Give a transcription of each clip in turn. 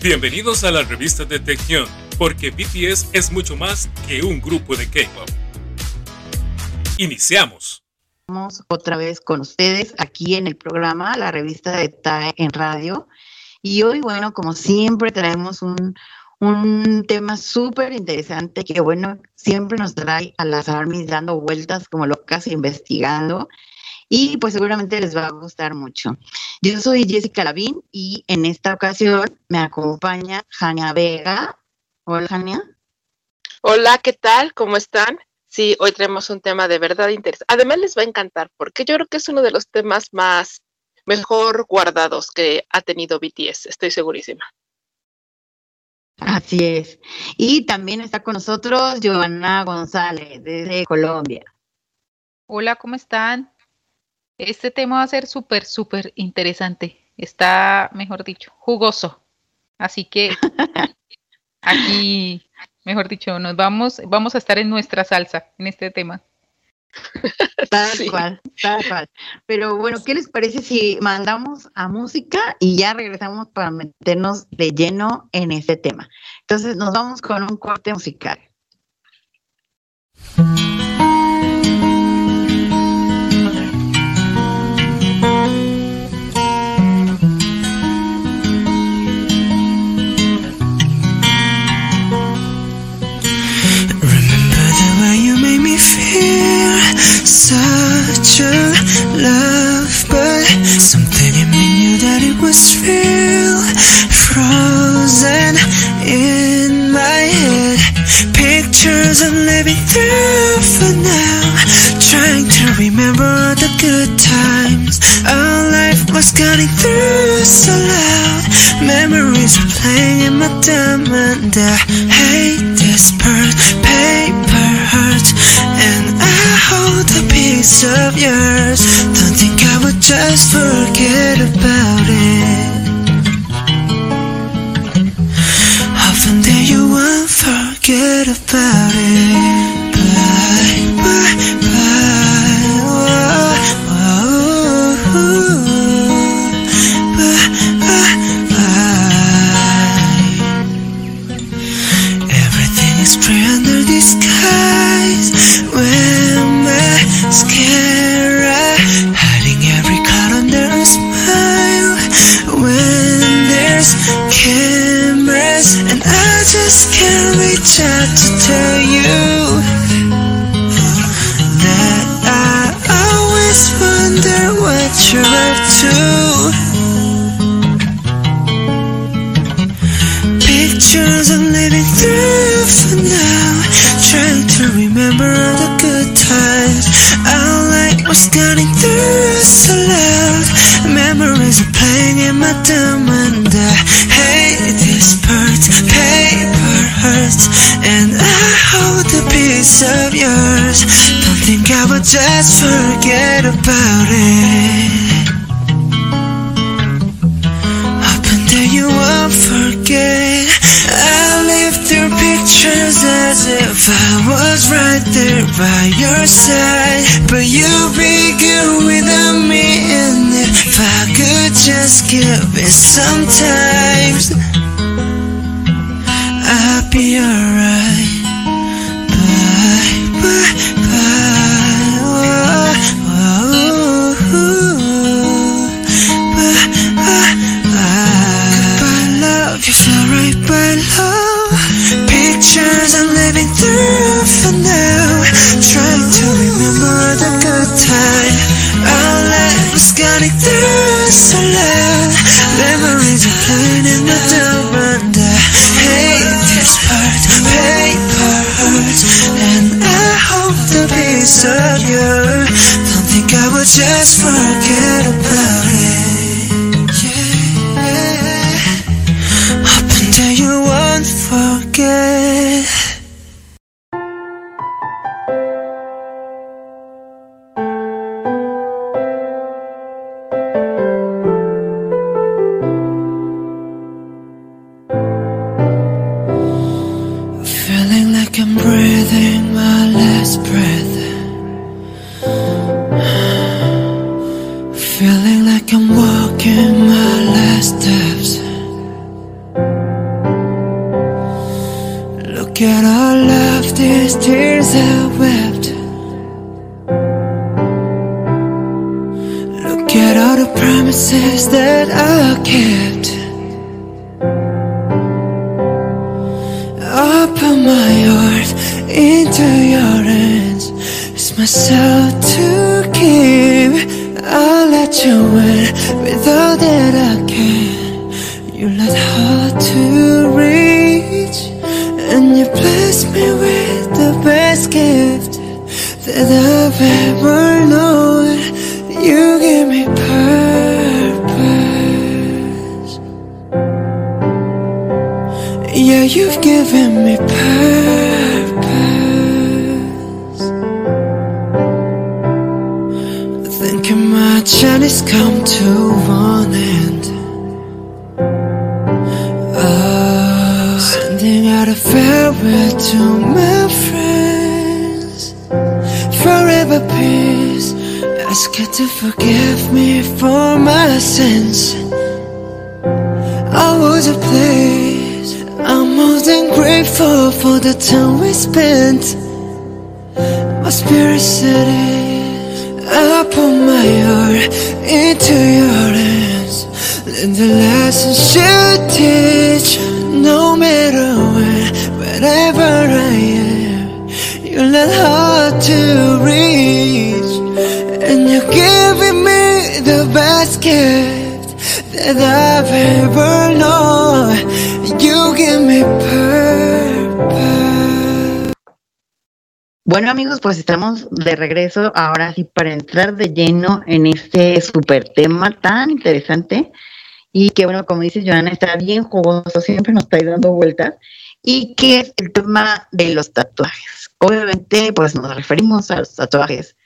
Bienvenidos a la revista de Tección, porque BTS es mucho más que un grupo de K-pop. Iniciamos. Estamos otra vez con ustedes aquí en el programa, la revista de TAE en radio. Y hoy, bueno, como siempre, traemos un, un tema súper interesante que, bueno, siempre nos trae a las armies dando vueltas como locas investigando y pues seguramente les va a gustar mucho. Yo soy Jessica Lavín y en esta ocasión me acompaña Jania Vega. Hola, Jania. Hola, ¿qué tal? ¿Cómo están? Sí, hoy tenemos un tema de verdad interesante. Además les va a encantar porque yo creo que es uno de los temas más mejor guardados que ha tenido BTS, estoy segurísima. Así es. Y también está con nosotros Giovanna González desde Colombia. Hola, ¿cómo están? Este tema va a ser súper, súper interesante. Está, mejor dicho, jugoso. Así que aquí, mejor dicho, nos vamos, vamos a estar en nuestra salsa en este tema. Tal cual, tal cual. Pero bueno, ¿qué les parece si mandamos a música y ya regresamos para meternos de lleno en este tema? Entonces nos vamos con un corte musical. Such a love, but something in me knew that it was real. Frozen in my head, pictures I'm living through for now. Trying to remember the good times. Our life was cutting through so loud. Memories are playing in my diamond. I hate this part, paper hurts, and hold a piece of yours. Don't think I would just forget about it. Often that you won't forget about it. Bye, bye. Feeling like I'm walking my last steps. Look at all of these tears amigos, pues estamos de regreso ahora sí para entrar de lleno en este super tema tan interesante y que bueno, como dice Joana, está bien jugoso, siempre nos está dando vueltas y que es el tema de los tatuajes. Obviamente, pues nos referimos a los tatuajes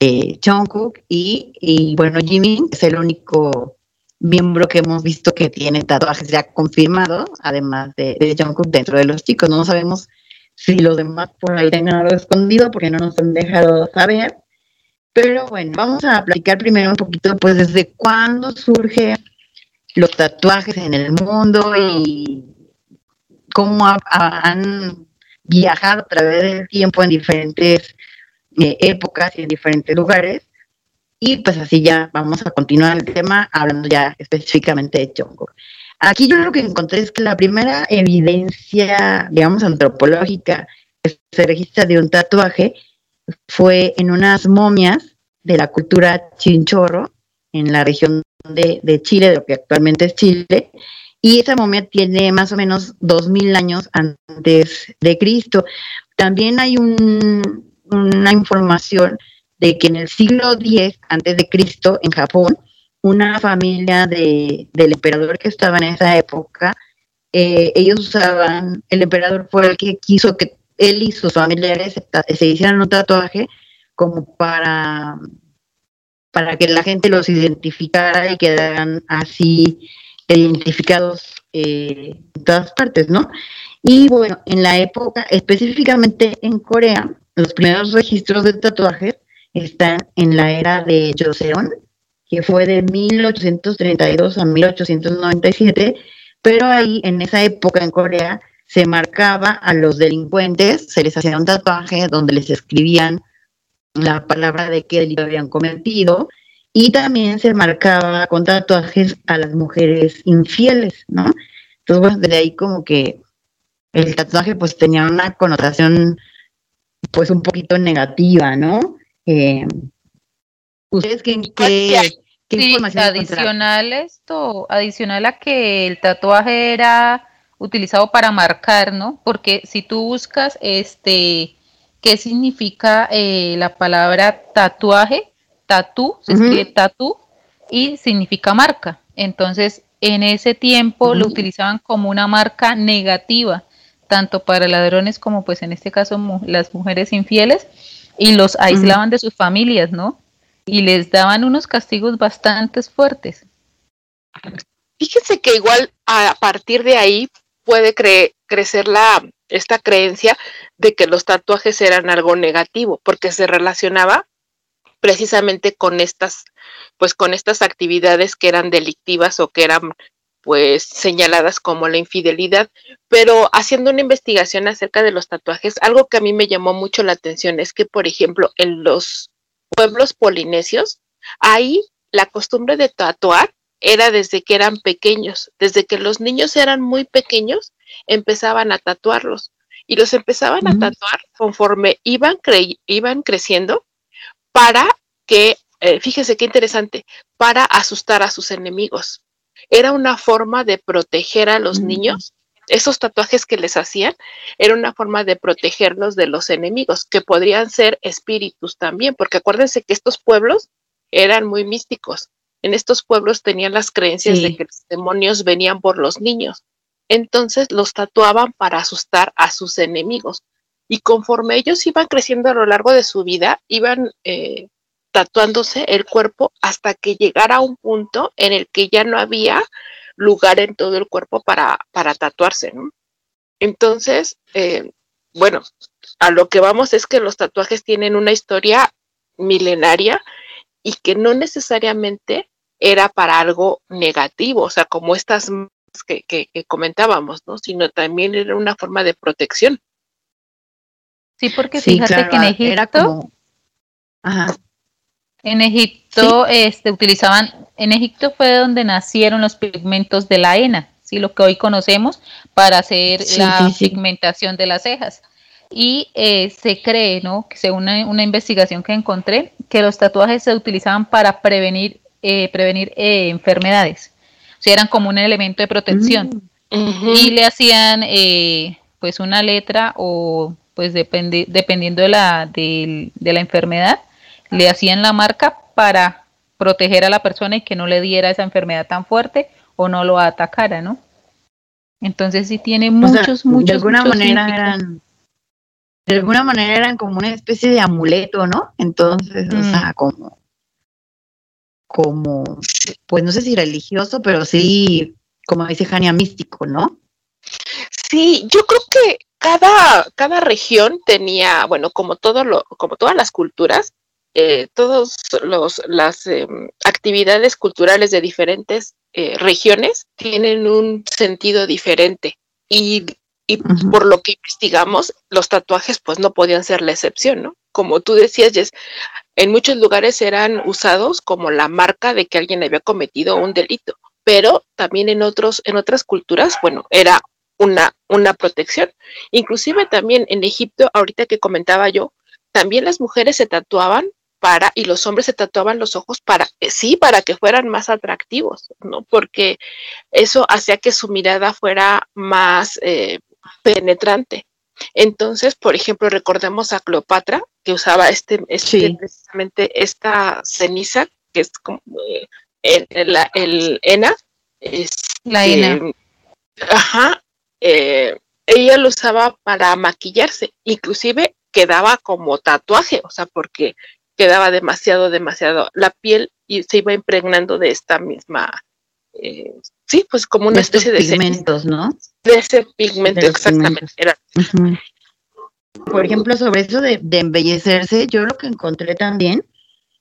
eh, Jungkook y, y bueno, Jimin es el único miembro que hemos visto que tiene tatuajes ya confirmados, además de, de Jungkook dentro de los chicos. No sabemos si los demás por ahí tengan algo escondido porque no nos han dejado saber. Pero bueno, vamos a platicar primero un poquito, pues, desde cuándo surge los tatuajes en el mundo y cómo ha- ha- han viajado a través del tiempo en diferentes eh, épocas y en diferentes lugares. Y pues así ya vamos a continuar el tema hablando ya específicamente de Jungkook. Aquí yo lo que encontré es que la primera evidencia, digamos, antropológica que se registra de un tatuaje fue en unas momias de la cultura chinchorro en la región de, Chile, de lo que actualmente es Chile, y esa momia tiene más o menos 2000 años antes de Cristo. También hay un- una información de que en el siglo X antes de Cristo en Japón una familia de, del emperador que estaba en esa época, eh, ellos usaban, el emperador fue el que quiso que él y sus familiares se, hicieran un tatuaje como para, para que la gente los identificara y quedaran así identificados eh, en todas partes, ¿no? Y bueno, en la época, específicamente en Corea, los primeros registros de tatuajes están en la era de Joseon, fue de 1832 a 1897, pero ahí en esa época en Corea se marcaba a los delincuentes, se les hacía un tatuaje donde les escribían la palabra de qué delito habían cometido y también se marcaba con tatuajes a las mujeres infieles, ¿no? Entonces, bueno, ahí como que el tatuaje pues tenía una connotación pues un poquito negativa, ¿no? Eh, ¿Ustedes qué, qué Sí, adicional esto, adicional a que el tatuaje era utilizado para marcar, ¿no? Porque si tú buscas este qué significa eh, la palabra tatuaje, tatú, se escribe tatú y significa marca. Entonces, en ese tiempo lo utilizaban como una marca negativa, tanto para ladrones como pues en este caso mu- las mujeres infieles y los aislaban de sus familias, ¿no? Y les daban unos castigos bastante fuertes. Fíjense que igual a partir de ahí puede cre- crecer la esta creencia de que los tatuajes eran algo negativo, porque se relacionaba precisamente con estas, pues con estas actividades que eran delictivas o que eran pues señaladas como la infidelidad, pero haciendo una investigación acerca de los tatuajes, algo que a mí me llamó mucho la atención es que, por ejemplo, en los pueblos polinesios, ahí la costumbre de tatuar era desde que eran pequeños, desde que los niños eran muy pequeños, empezaban a tatuarlos y los empezaban a tatuar conforme iban, iban creciendo para que, eh, fíjese qué interesante, para asustar a sus enemigos. Era una forma de proteger a los niños. Esos tatuajes que les hacían era una forma de protegerlos de los enemigos, que podrían ser espíritus también, porque acuérdense que estos pueblos eran muy místicos. En estos pueblos tenían las creencias de que los demonios venían por los niños. Entonces los tatuaban para asustar a sus enemigos. Y conforme ellos iban creciendo a lo largo de su vida, iban eh, tatuándose el cuerpo hasta que llegara a un punto en el que ya no había lugar en todo el cuerpo para, para tatuarse. Entonces, eh, bueno, a lo que vamos es que los tatuajes tienen una historia milenaria y que no necesariamente era para algo negativo, o sea, como estas que, comentábamos, ¿no? Sino también era una forma de protección. Sí, porque fíjate que en Egipto, en Egipto, este, utilizaban, en Egipto fue donde nacieron los pigmentos de la henna, ¿sí? Lo que hoy conocemos para hacer la pigmentación de las cejas. Y eh, se cree, ¿no? Que según una, una, investigación que encontré, que los tatuajes se utilizaban para prevenir, eh, prevenir eh, enfermedades si eran como un elemento de protección. Mm. Y le hacían eh, pues una letra o pues dependiendo de la, de, la enfermedad, le hacían la marca para proteger a la persona y que no le diera esa enfermedad tan fuerte o no lo atacara, ¿no? Entonces sí tiene muchos, muchos. De alguna manera eran, de alguna manera eran como una especie de amuleto, ¿no? Entonces, o mm. sea, como como, pues no sé si religioso, pero sí, como dice Jania, místico, ¿no? Sí, yo creo que cada, cada región tenía, bueno, como todo lo, como todas las culturas, eh, todas las em, actividades culturales de diferentes eh, regiones tienen un sentido diferente. Y, y por lo que investigamos, los tatuajes pues no podían ser la excepción, ¿no? Como tú decías, Jess, en muchos lugares eran usados como la marca de que alguien había cometido un delito, pero también en otros, en otras culturas, bueno, era una, una protección. Inclusive también en Egipto, ahorita que comentaba yo, también las mujeres se tatuaban para, y los hombres se tatuaban los ojos para, eh, sí, para que fueran más atractivos, ¿no? Porque eso hacía que su mirada fuera más eh, penetrante. Entonces, por ejemplo, recordemos a Cleopatra, que usaba este, este precisamente esta ceniza, que es como eh, el, el, el, ENA. la ENA. Ajá. Eh, ella lo usaba para maquillarse, inclusive quedaba como tatuaje, o sea, porque quedaba demasiado, demasiado, la piel y se iba impregnando de esta misma, eh, sí, pues como una especie de pigmentos, ¿no? De ese pigmento, exactamente. Era. Por ejemplo, sobre eso de, embellecerse, yo lo que encontré también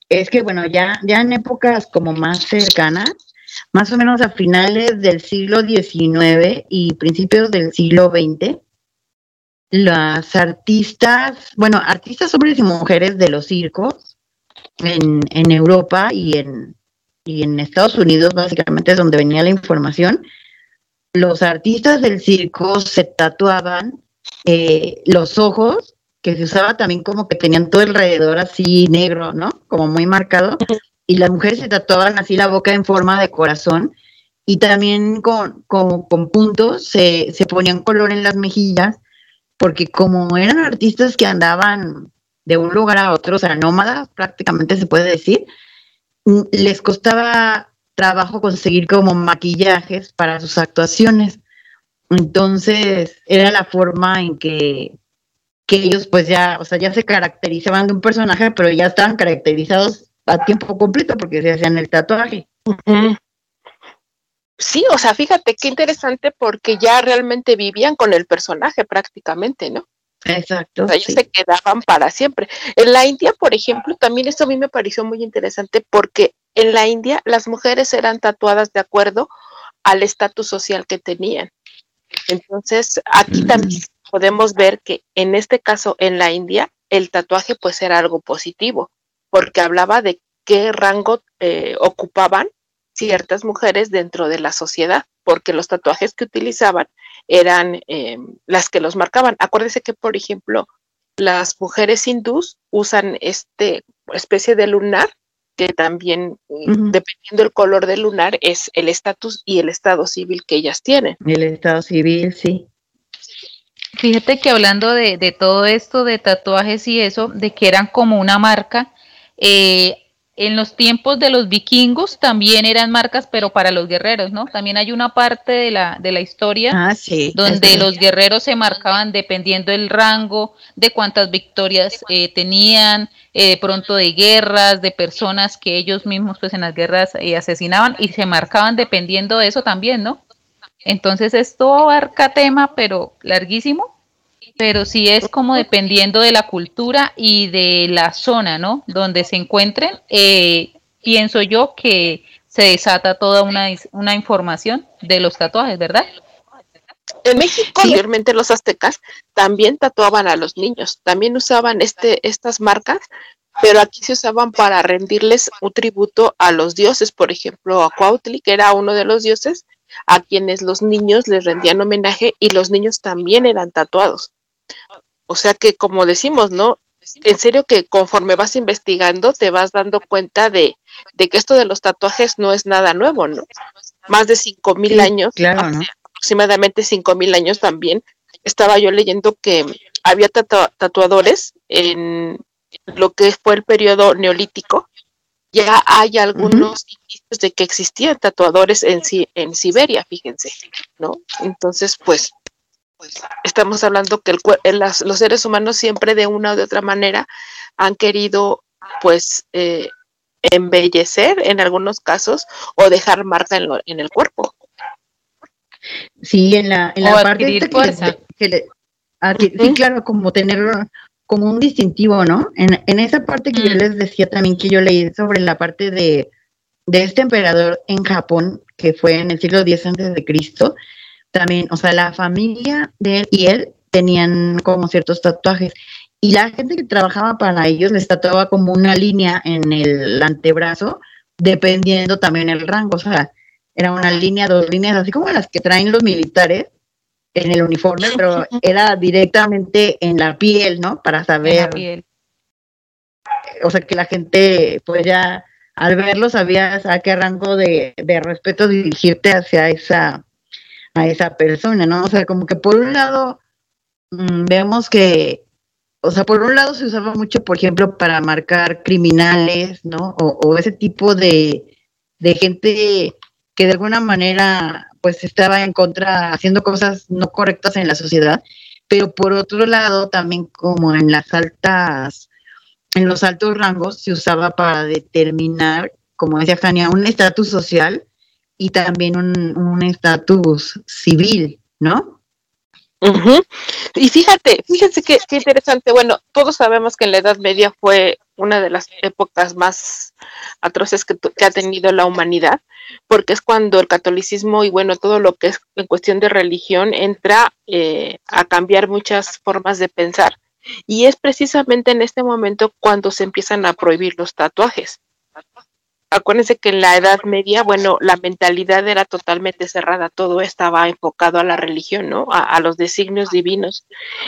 es que, bueno, ya, ya en épocas como más cercanas, más o menos a finales del siglo XIX y principios del siglo XX, las artistas, bueno, artistas hombres y mujeres de los circos en, en Europa y en, y en Estados Unidos, básicamente es donde venía la información, los artistas del circo se tatuaban eh, los ojos, que se usaba también como que tenían todo alrededor así negro, ¿no? Como muy marcado. Y las mujeres se tatuaban así la boca en forma de corazón y también con, con, con puntos se, se ponían color en las mejillas, porque como eran artistas que andaban de un lugar a otro, o sea, nómadas prácticamente se puede decir, les costaba trabajo conseguir como maquillajes para sus actuaciones. Entonces, era la forma en que, que ellos pues ya, o sea, ya se caracterizaban de un personaje, pero ya estaban caracterizados a tiempo completo porque se hacían el tatuaje. Sí, o sea, fíjate qué interesante porque ya realmente vivían con el personaje prácticamente, ¿no? Exacto. O sea, ellos se quedaban para siempre. En la India, por ejemplo, también esto a mí me pareció muy interesante porque en la India las mujeres eran tatuadas de acuerdo al estatus social que tenían. Entonces, aquí también podemos ver que en este caso en la India, el tatuaje pues era algo positivo, porque hablaba de qué rango eh, ocupaban ciertas mujeres dentro de la sociedad, porque los tatuajes que utilizaban eran eh, las que los marcaban. Acuérdese que, por ejemplo, las mujeres hindús usan este especie de lunar que también, dependiendo del color del lunar, es el estatus y el estado civil que ellas tienen. El estado civil, sí. Fíjate que hablando de, de todo esto de tatuajes y eso, de que eran como una marca, eh, en los tiempos de los vikingos también eran marcas, pero para los guerreros, ¿no? También hay una parte de la, de la historia ah, donde los guerreros se marcaban dependiendo del rango, de cuántas victorias eh, tenían, eh, pronto de guerras, de personas que ellos mismos pues en las guerras eh, asesinaban y se marcaban dependiendo de eso también, ¿no? Entonces esto abarca tema, pero larguísimo, pero sí es como dependiendo de la cultura y de la zona, ¿no? Donde se encuentren, eh, pienso yo que se desata toda una, una información de los tatuajes, ¿verdad? En México, anteriormente los aztecas también tatuaban a los niños, también usaban este, estas marcas, pero aquí se usaban para rendirles un tributo a los dioses, por ejemplo, a Cuautli, que era uno de los dioses, a quienes los niños les rendían homenaje y los niños también eran tatuados. O sea que, como decimos, ¿no? En serio que conforme vas investigando te vas dando cuenta de, que esto de los tatuajes no es nada nuevo, ¿no? Más de cinco mil años, aproximadamente cinco mil años también, estaba yo leyendo que había tatuadores en lo que fue el periodo neolítico, ya hay algunos indicios de que existían tatuadores en, en Siberia, fíjense, ¿no? Entonces, pues, estamos hablando que el, los seres humanos siempre de una u de otra manera han querido, pues, eh, embellecer en algunos casos o dejar marca en, el cuerpo. Sí, en la, en la parte que, sí, claro, como tener como un distintivo, ¿no? En, esa parte que yo mm. les decía también que yo leí sobre la parte de, este emperador en Japón, que fue en el siglo X antes de Cristo, también, o sea, la familia de él y él tenían como ciertos tatuajes. Y la gente que trabajaba para ellos les tatuaba como una línea en el antebrazo, dependiendo también el rango. O sea, era una línea, dos líneas, así como las que traen los militares, en el uniforme, pero era directamente en la piel, ¿no? Para saber. O sea, que la gente, pues ya al verlo sabías a qué rango de, de respeto dirigirte hacia esa, a esa persona, ¿no? O sea, como que por un lado mm, vemos que, o sea, por un lado se usaba mucho, por ejemplo, para marcar criminales, ¿no? O, o ese tipo de, de gente que de alguna manera pues estaba en contra, haciendo cosas no correctas en la sociedad, pero por otro lado también como en las altas, en los altos rangos se usaba para determinar, como decía Jania, un estatus social y también un estatus civil, ¿no? Y fíjate, fíjense qué, qué, interesante. Bueno, todos sabemos que en la Edad Media fue una de las épocas más atroces que, ha tenido la humanidad, porque es cuando el catolicismo y bueno, todo lo que es en cuestión de religión entra eh, a cambiar muchas formas de pensar. Y es precisamente en este momento cuando se empiezan a prohibir los tatuajes acuérdense que en la Edad Media, bueno, la mentalidad era totalmente cerrada, todo estaba enfocado a la religión, ¿no? A, los designios divinos.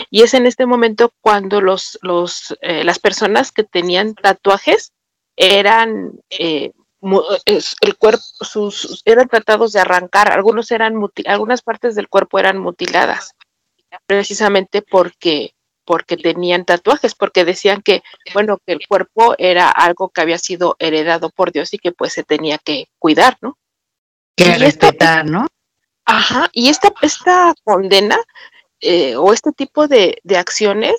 Y es en este momento cuando los, los, eh, las personas que tenían tatuajes eran eh, el cuerpo, sus, eran tratados de arrancar, algunos eran algunas partes del cuerpo eran mutiladas, precisamente porque porque tenían tatuajes, porque decían que, bueno, que el cuerpo era algo que había sido heredado por Dios y que pues se tenía que cuidar, ¿no? Que respetar, ¿no? Ajá, y esta, esta condena eh, o este tipo de, acciones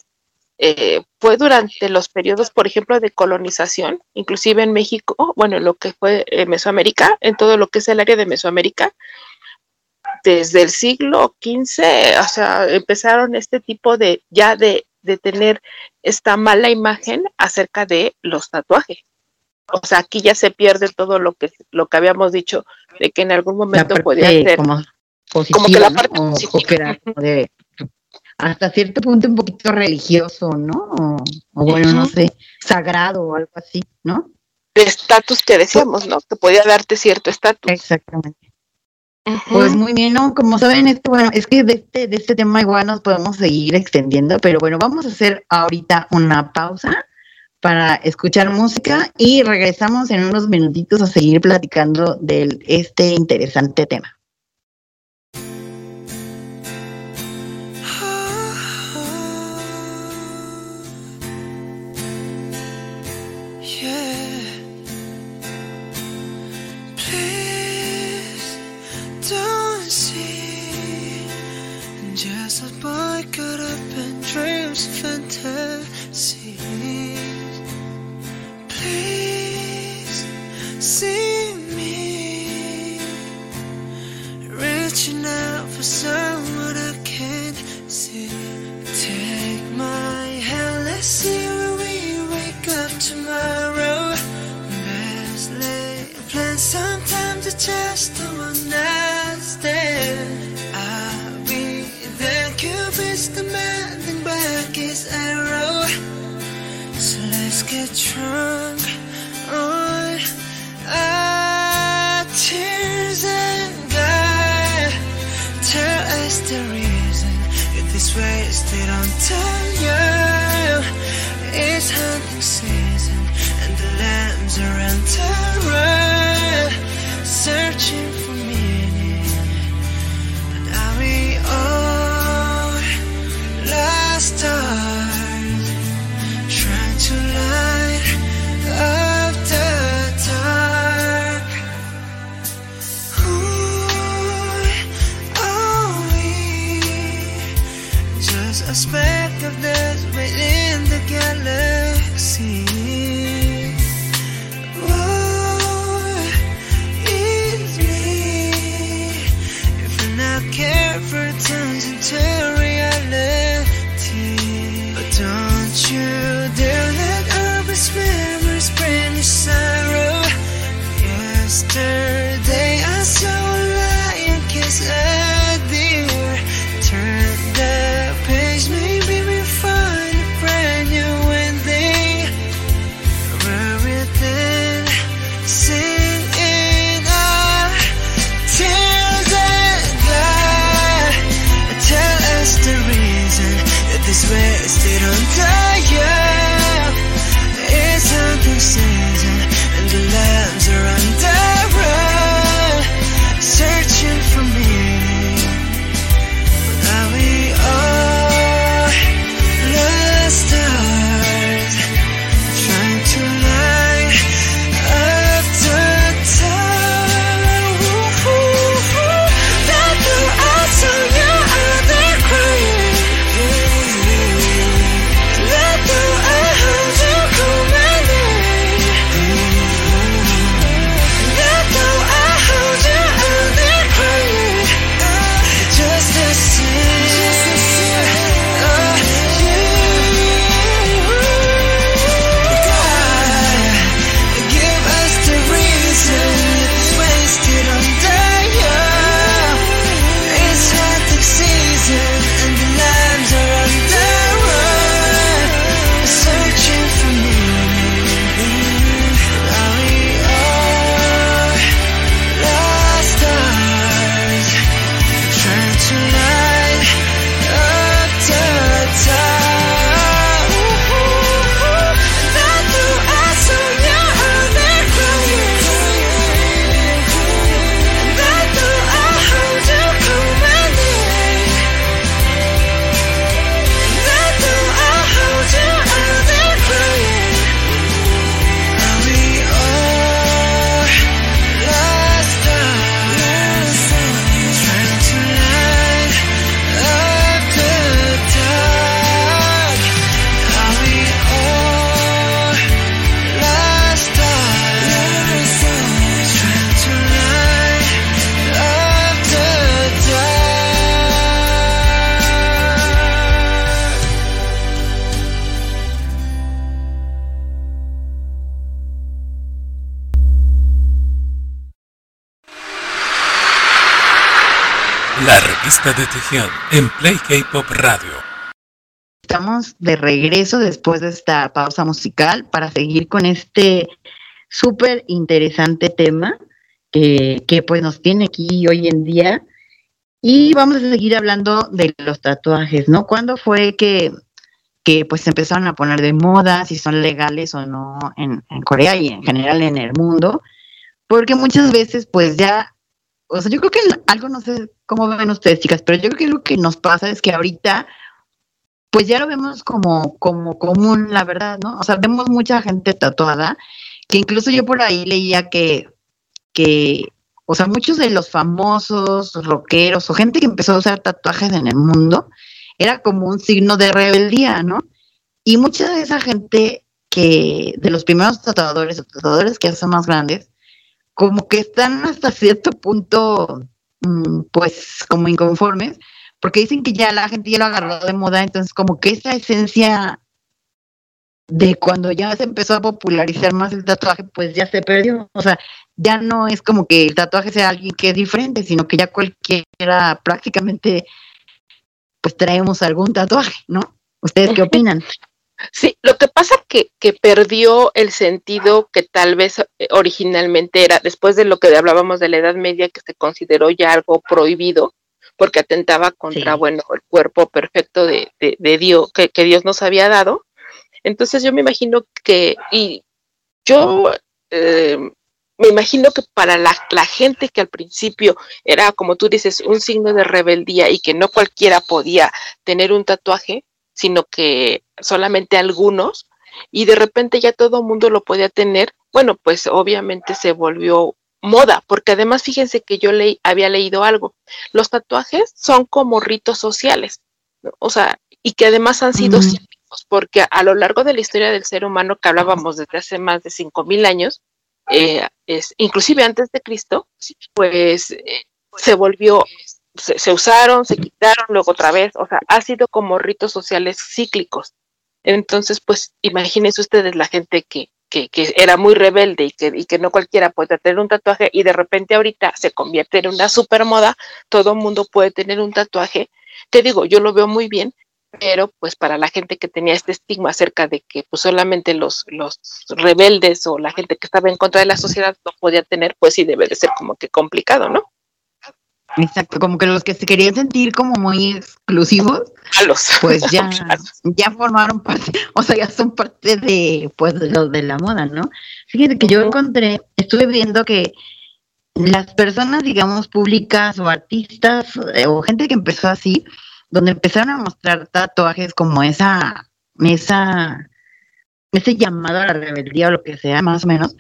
eh, fue durante los periodos, por ejemplo, de colonización, inclusive en México, bueno, lo que fue eh, Mesoamérica, en todo lo que es el área de Mesoamérica, desde el siglo XV, o sea, empezaron este tipo de, ya de, de tener esta mala imagen acerca de los tatuajes. o sea, aquí ya se pierde todo lo que lo que habíamos dicho de que en algún momento podía ser como, que la parte de, hasta cierto punto un poquito religioso, ¿no? O, bueno, no sé, sagrado o algo así, ¿no? De estatus que decíamos, ¿no? Que podía darte cierto estatus. Exactamente. Pues muy bien, ¿no? Como saben, este, bueno, es que de este, de este tema igual nos podemos seguir extendiendo, pero bueno, vamos a hacer ahorita una pausa para escuchar música y regresamos en unos minutitos a seguir platicando de este interesante tema. reaching out for someone I can't see. Take my hand, let's see where we wake up tomorrow. Best laid plans, sometimes it's just the one last. stand. I'll be there, Cupid's demanding back his arrow. So let's get drunk on. I if they don't tell you it's hunting season and the lambs are in terror. life turns into revista de Tejión en Play K-Pop Radio. Estamos de regreso después de esta pausa musical para seguir con este súper interesante tema que, que pues nos tiene aquí hoy en día. Y vamos a seguir hablando de los tatuajes, ¿no? ¿Cuándo fue que, que pues empezaron a poner de moda, si son legales o no en, en Corea y en general en el mundo? Porque muchas veces pues ya o sea, yo creo que algo, no sé cómo ven ustedes, chicas, pero yo creo que lo que nos pasa es que ahorita, pues ya lo vemos como, como común, la verdad, ¿no? O sea, vemos mucha gente tatuada, que incluso yo por ahí leía que, que, o sea, muchos de los famosos rockeros o gente que empezó a usar tatuajes en el mundo, era como un signo de rebeldía, ¿no? Y mucha de esa gente que, de los primeros tatuadores o tatuadores que ya son más grandes, como que están hasta cierto punto, pues, como inconformes, porque dicen que ya la gente ya lo agarró de moda, entonces como que esa esencia de cuando ya se empezó a popularizar más el tatuaje, pues ya se perdió. O sea, ya no es como que el tatuaje sea alguien que es diferente, sino que ya cualquiera prácticamente, pues traemos algún tatuaje, ¿no? ¿Ustedes qué opinan? Sí, lo que pasa que, que perdió el sentido que tal vez eh, originalmente era, después de lo que hablábamos de la Edad Media, que se consideró ya algo prohibido, porque atentaba contra, bueno, el cuerpo perfecto de, de, Dios, que, que, Dios nos había dado. Entonces yo me imagino que, y yo eh, me imagino que para la, la, gente que al principio era, como tú dices, un signo de rebeldía y que no cualquiera podía tener un tatuaje, sino que solamente algunos, y de repente ya todo el mundo lo podía tener, bueno, pues obviamente se volvió moda, porque además fíjense que yo leí, había leído algo, los tatuajes son como ritos sociales, o sea, y que además han sido cíclicos, porque a lo largo de la historia del ser humano que hablábamos desde hace más de cinco mil años, eh, es, inclusive antes de Cristo, pues eh, se volvió se, usaron, se quitaron, luego otra vez, o sea, ha sido como ritos sociales cíclicos. Entonces, pues imagínense ustedes la gente que, que, que era muy rebelde y que, y que no cualquiera puede tener un tatuaje y de repente ahorita se convierte en una super moda, todo el mundo puede tener un tatuaje. Te digo, yo lo veo muy bien, pero pues para la gente que tenía este estigma acerca de que pues solamente los, los rebeldes o la gente que estaba en contra de la sociedad no podía tener, pues sí debe de ser como que complicado, ¿no? Exacto, como que los que se querían sentir como muy exclusivos, pues ya, ya formaron parte, o sea, ya son parte de, pues, de lo de la moda, ¿no? Fíjate que yo encontré, estuve viendo que las personas, digamos, públicas o artistas eh, o gente que empezó así, donde empezaron a mostrar tatuajes como esa, esa, ese llamado a la rebeldía o lo que sea, más o menos,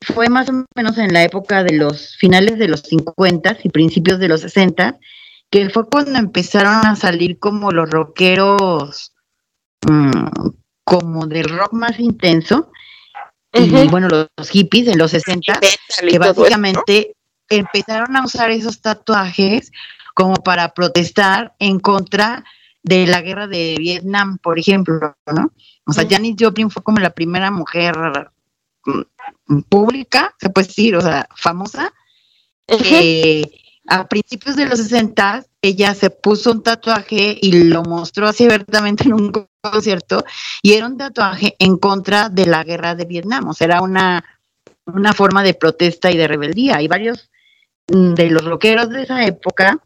fue más o menos en la época de los finales de los 50 y principios de los 60, que fue cuando empezaron a salir como los rockeros, mm, como de rock más intenso, y bueno, los, hippies en los 60, que básicamente empezaron a usar esos tatuajes como para protestar en contra de la guerra de Vietnam, por ejemplo, ¿no? O sea, Janis Joplin fue como la primera mujer pública, se puede decir, o sea, famosa, a principios de los 60 ella se puso un tatuaje y lo mostró así abiertamente en un concierto y era un tatuaje en contra de la guerra de Vietnam, o sea, era una, una forma de protesta y de rebeldía. Y varios mm, de los rockeros de esa época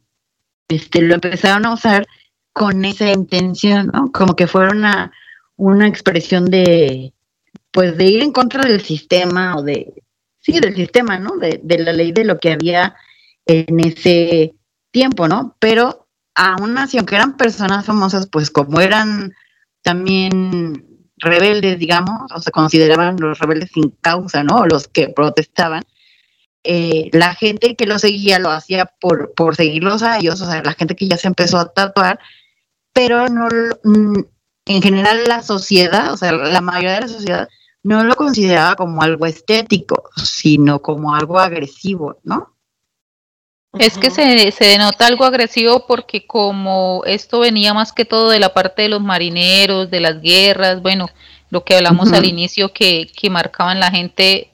este, lo empezaron a usar con esa intención, ¿no? Como que fuera una, una expresión de, pues de ir en contra del sistema o de, sí, del sistema, ¿no? De, de la ley de lo que había en ese tiempo, ¿no? Pero aún así, aunque eran personas famosas, pues como eran también rebeldes, digamos, o se consideraban los rebeldes sin causa, ¿no? Los que protestaban, eh, la gente que lo seguía lo hacía por, por seguirlos a ellos, o sea, la gente que ya se empezó a tatuar, pero no, mm, en general la sociedad, o sea, la mayoría de la sociedad no lo consideraba como algo estético, sino como algo agresivo, ¿no? Es que se, se denota algo agresivo porque como esto venía más que todo de la parte de los marineros, de las guerras, bueno, lo que hablamos al inicio que, que marcaban la gente,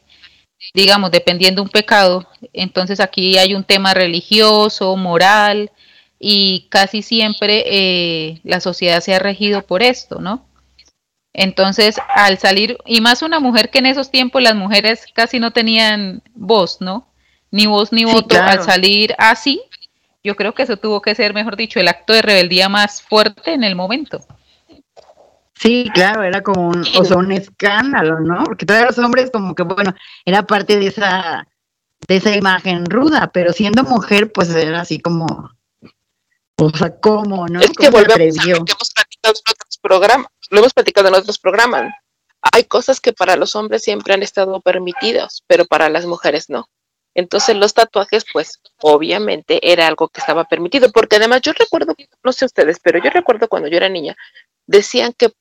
digamos, dependiendo un pecado, entonces aquí hay un tema religioso, moral, y casi siempre eh, la sociedad se ha regido por esto, ¿no? Entonces, al salir, y más una mujer que en esos tiempos las mujeres casi no tenían voz, ¿no? Ni voz ni voto, al salir así, yo creo que eso tuvo que ser, mejor dicho, el acto de rebeldía más fuerte en el momento. Sí, claro, era como un, o sea, un escándalo, ¿no? Porque todos los hombres como que, bueno, era parte de esa, de esa imagen ruda, pero siendo mujer, pues era así como, o sea, ¿cómo, no? Es que volvemos a lo que hemos platicado en otros programas, lo hemos platicado en otros programas. Hay cosas que para los hombres siempre han estado permitidas, pero para las mujeres no. Entonces los tatuajes, pues obviamente era algo que estaba permitido, porque además yo recuerdo, no sé ustedes, pero yo recuerdo cuando yo era niña, decían que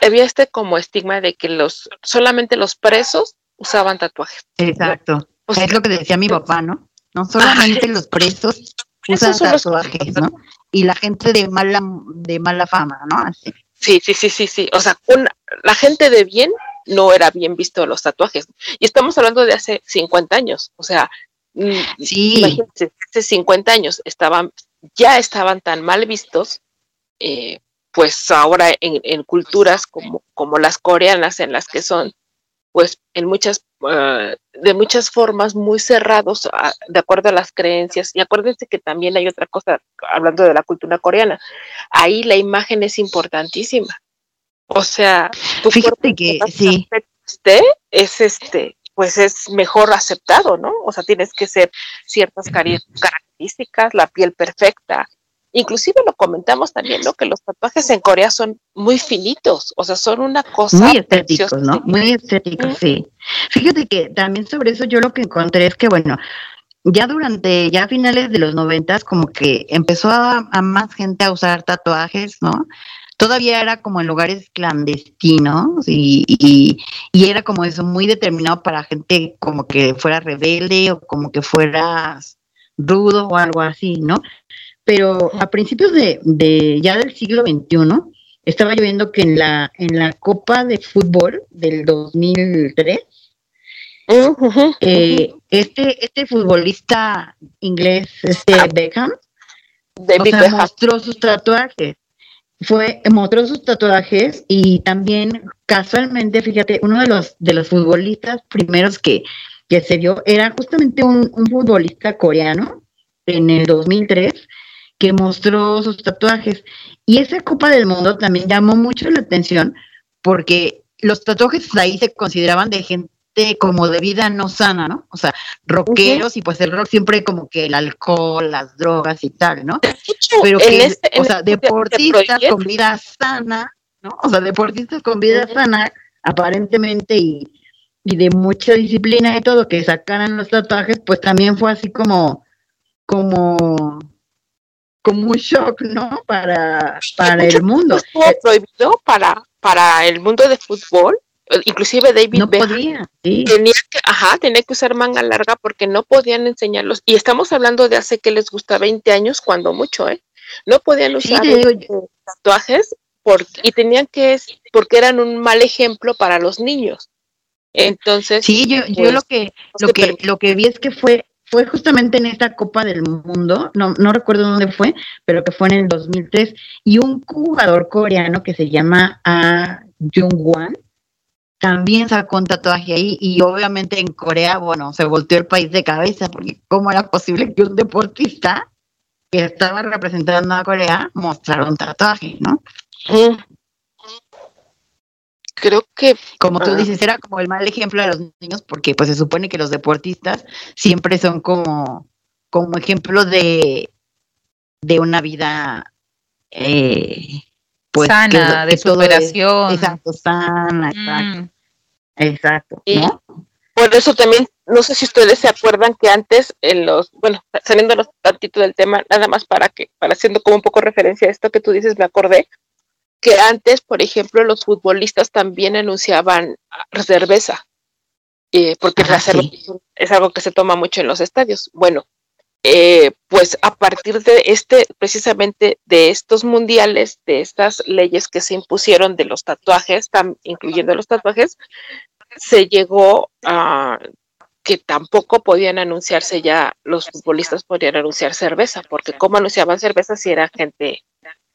había este como estigma de que los solamente los presos usaban tatuajes. Exacto. es lo que decía mi papá, ¿no? No solamente los presos usan tatuajes, ¿no? Y la gente de mala, de mala fama, ¿no? Así. Sí, sí, sí, sí, sí. O sea, la gente de bien no era bien visto los tatuajes. Y estamos hablando de hace 50 años. O sea, mm, sí. imagínense, hace 50 años estaban, ya estaban tan mal vistos, eh, pues ahora en, culturas como, como las coreanas, en las que son pues en muchas, ah, de muchas formas muy cerrados ah, de acuerdo a las creencias. Y acuérdense que también hay otra cosa, hablando de la cultura coreana, ahí la imagen es importantísima. O sea, tu Fíjate que sí. Esté, es este, pues es mejor aceptado, ¿no? O sea, tienes que ser ciertas características, la piel perfecta, Inclusive lo comentamos también, ¿no? Que los tatuajes en Corea son muy finitos, o sea, son una cosa muy estéticos, ¿no? Muy estéticos, sí. Fíjate que también sobre eso yo lo que encontré es que, bueno, ya durante, ya a finales de los noventas, como que empezó a, más gente a usar tatuajes, ¿no? Todavía era como en lugares clandestinos y, y, y, era como eso muy determinado para gente como que fuera rebelde o como que fuera rudo o algo así, ¿no? Pero a principios de, de ya del siglo XXI, estaba yo viendo que en la, en la Copa de Fútbol del 2003, eh, este, este futbolista inglés, este Beckham, mostró sus tatuajes. Fue, mostró sus tatuajes y también casualmente, fíjate, uno de los, de los futbolistas primeros que, que se vio era justamente un, un futbolista coreano en el 2003 que mostró sus tatuajes. Y esa Copa del Mundo también llamó mucho la atención porque los tatuajes ahí se consideraban de gente como de vida no sana, ¿no? O sea, rockeros y pues el rock siempre como que el alcohol, las drogas y tal, ¿no? Pero que, este, o sea, este deportistas con vida sana, ¿no? O sea, deportistas con vida sana, aparentemente, y, y de mucha disciplina y todo, que sacaran los tatuajes, pues también fue así como, como como un shock, ¿no? Para, para el mundo. Estuvo prohibido para, para el mundo de fútbol. Inclusive David no podía, tenía que, ajá, tenía que usar manga larga porque no podían enseñarlos. Y estamos hablando de hace que les gusta 20 años, cuando mucho, ¿eh? No podían usar tatuajes y tenían que, porque eran un mal ejemplo para los niños. Entonces, sí, yo, yo lo pues, que, lo que, lo que vi es que fue fue justamente en esta Copa del Mundo, no, no recuerdo dónde fue, pero que fue en el 2003, y un jugador coreano que se llama A Jung-wan también sacó un tatuaje ahí y obviamente en Corea, bueno, se volteó el país de cabeza porque cómo era posible que un deportista que estaba representando a Corea mostrara un tatuaje, ¿no? Mm creo que... Como tú dices, era como el mal ejemplo de los niños porque pues se supone que los deportistas siempre son como, como ejemplo de, de una vida... Eh, pues, sana, de superación. exacto, sana, exacto. Mm. Exacto. Por eso también, no sé si ustedes se acuerdan que antes, en los, bueno, saliendo un tantito del tema, nada más para que, para haciendo como un poco referencia a esto que tú dices, me acordé, que antes, por ejemplo, los futbolistas también anunciaban cerveza, eh, porque la cerveza es algo que se toma mucho en los estadios. Bueno, eh, pues a partir de este, precisamente de estos mundiales, de estas leyes que se impusieron de los tatuajes, incluyendo los tatuajes, se llegó a, que tampoco podían anunciarse ya, los futbolistas podían anunciar cerveza, porque cómo anunciaban cerveza si era gente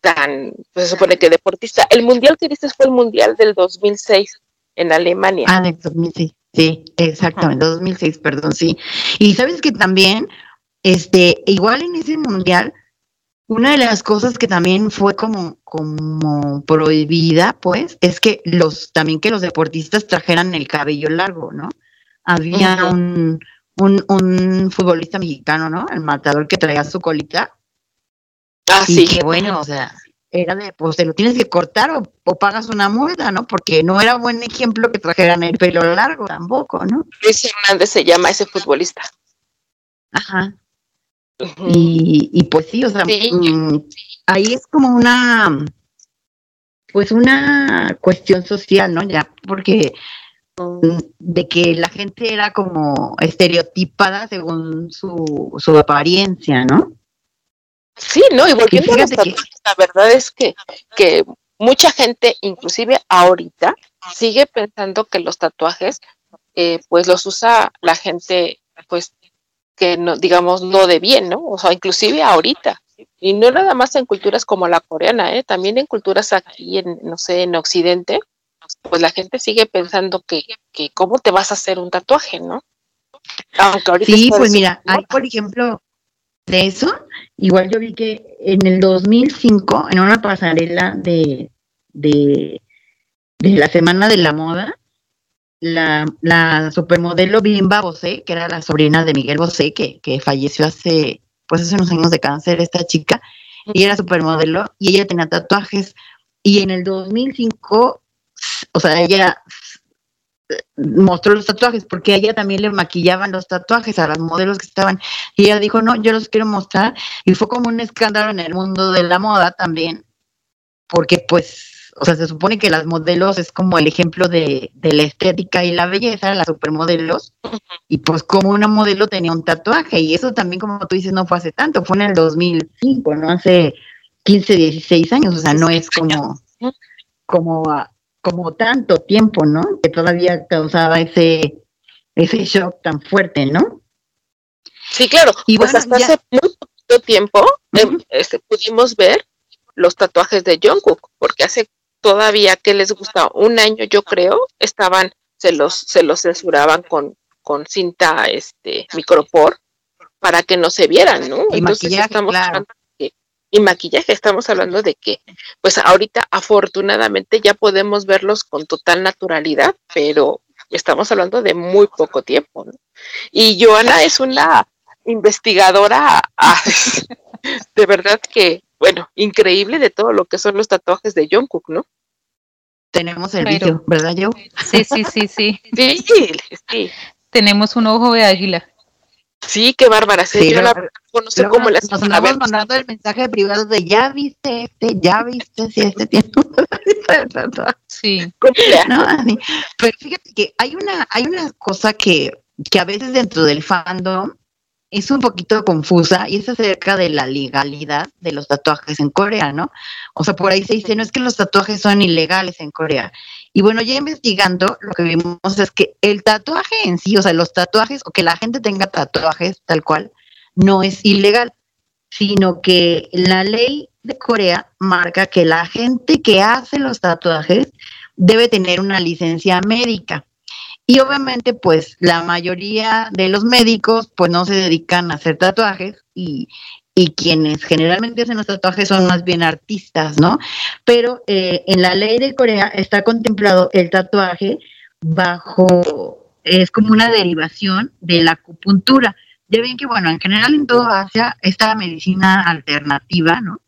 tan, pues se supone que deportista. El mundial que dices fue el mundial del 2006 en Alemania. Ah, del 2006. Sí, exactamente, 2006, perdón, sí. Y sabes que también, este, igual en ese mundial, una de las cosas que también fue como, como prohibida, pues, es que los, también que los deportistas trajeran el cabello largo, ¿no? Había un, un, un futbolista mexicano, ¿no? El matador que traía su colita. Ah, y sí. que bueno, o sea, era de, pues te lo tienes que cortar o, o pagas una multa, ¿no? Porque no era buen ejemplo que trajeran el pelo largo tampoco, ¿no? Luis Hernández se llama ese futbolista. Ajá. Y, y pues sí, o sea, Sí. mm, ahí es como una, pues una cuestión social, ¿no? Ya, porque mm, de que la gente era como estereotipada según su, su apariencia, ¿no? Sí, no, y volviendo a los que- tatuajes, la verdad es que, que mucha gente, inclusive ahorita, sigue pensando que los tatuajes, eh, pues los usa la gente, pues, que no, digamos, no de bien, ¿no? O sea, inclusive ahorita. Y no nada más en culturas como la coreana, ¿eh? También en culturas aquí, en, no sé, en Occidente, pues la gente sigue pensando que, que cómo te vas a hacer un tatuaje, ¿no? Aunque ahorita Sí, pues mira, hay por ejemplo, de eso, igual yo vi que en el 2005, en una pasarela de, de, de la Semana de la Moda, la, la supermodelo Bimba Bosé, que era la sobrina de Miguel Bosé, que, que falleció hace, pues hace unos años de cáncer, esta chica, y era supermodelo, y ella tenía tatuajes, y en el 2005, o sea, ella mostró los tatuajes, porque a ella también le maquillaban los tatuajes a las modelos que estaban, y ella dijo, no, yo los quiero mostrar, y fue como un escándalo en el mundo de la moda también, porque pues, o sea, se supone que las modelos es como el ejemplo de, la estética y la belleza, las supermodelos, y pues como una modelo tenía un tatuaje, y eso también, como tú dices, no fue hace tanto, fue en el 2005, no hace 15, 16 años, o sea, no es como, como, como tanto tiempo, ¿no? Que todavía causaba ese, ese shock tan fuerte, ¿no? Sí, claro. Y pues bueno, hasta ya- hace muy poquito tiempo em, Ujú. este, pudimos ver los tatuajes de Jungkook, porque hace todavía que les gusta un año, yo creo, estaban, se los, se los censuraban con, con cinta este micropor para que no se vieran, ¿no? Y maquillaje, estamos claro. Y maquillaje, estamos hablando de que, pues ahorita afortunadamente ya podemos verlos con total naturalidad, pero estamos hablando de muy poco tiempo, ¿no? Y Joana es una investigadora de verdad que, bueno, increíble de todo lo que son los tatuajes de Jungkook, ¿no? Tenemos el vicio, ¿verdad, yo? Sí, sí, sí, sí. Sí, sí, Tenemos un ojo de águila. Sí, qué bárbara. Sí, Sí, yo la no nos, andamos mandando el mensaje privado de ya viste este, ya viste si este tiene un tatuaje". Sí. No, pero fíjate que hay una, hay una cosa que, que a veces dentro del fandom es un poquito confusa y es acerca de la legalidad de los tatuajes en Corea, ¿no? O sea, por ahí se dice, no es que los tatuajes son ilegales en Corea. Y bueno, ya investigando, lo que vimos es que el tatuaje en sí, o sea, los tatuajes, o que la gente tenga tatuajes tal cual, no es ilegal, sino que la ley de Corea marca que la gente que hace los tatuajes debe tener una licencia médica. Y obviamente, pues la mayoría de los médicos, pues no se dedican a hacer tatuajes y, y quienes generalmente hacen los tatuajes son más bien artistas, ¿no? Pero eh, en la ley de Corea está contemplado el tatuaje bajo, es como una derivación de la acupuntura. Ya ven que, bueno, en general en toda Asia, esta medicina alternativa, ¿no?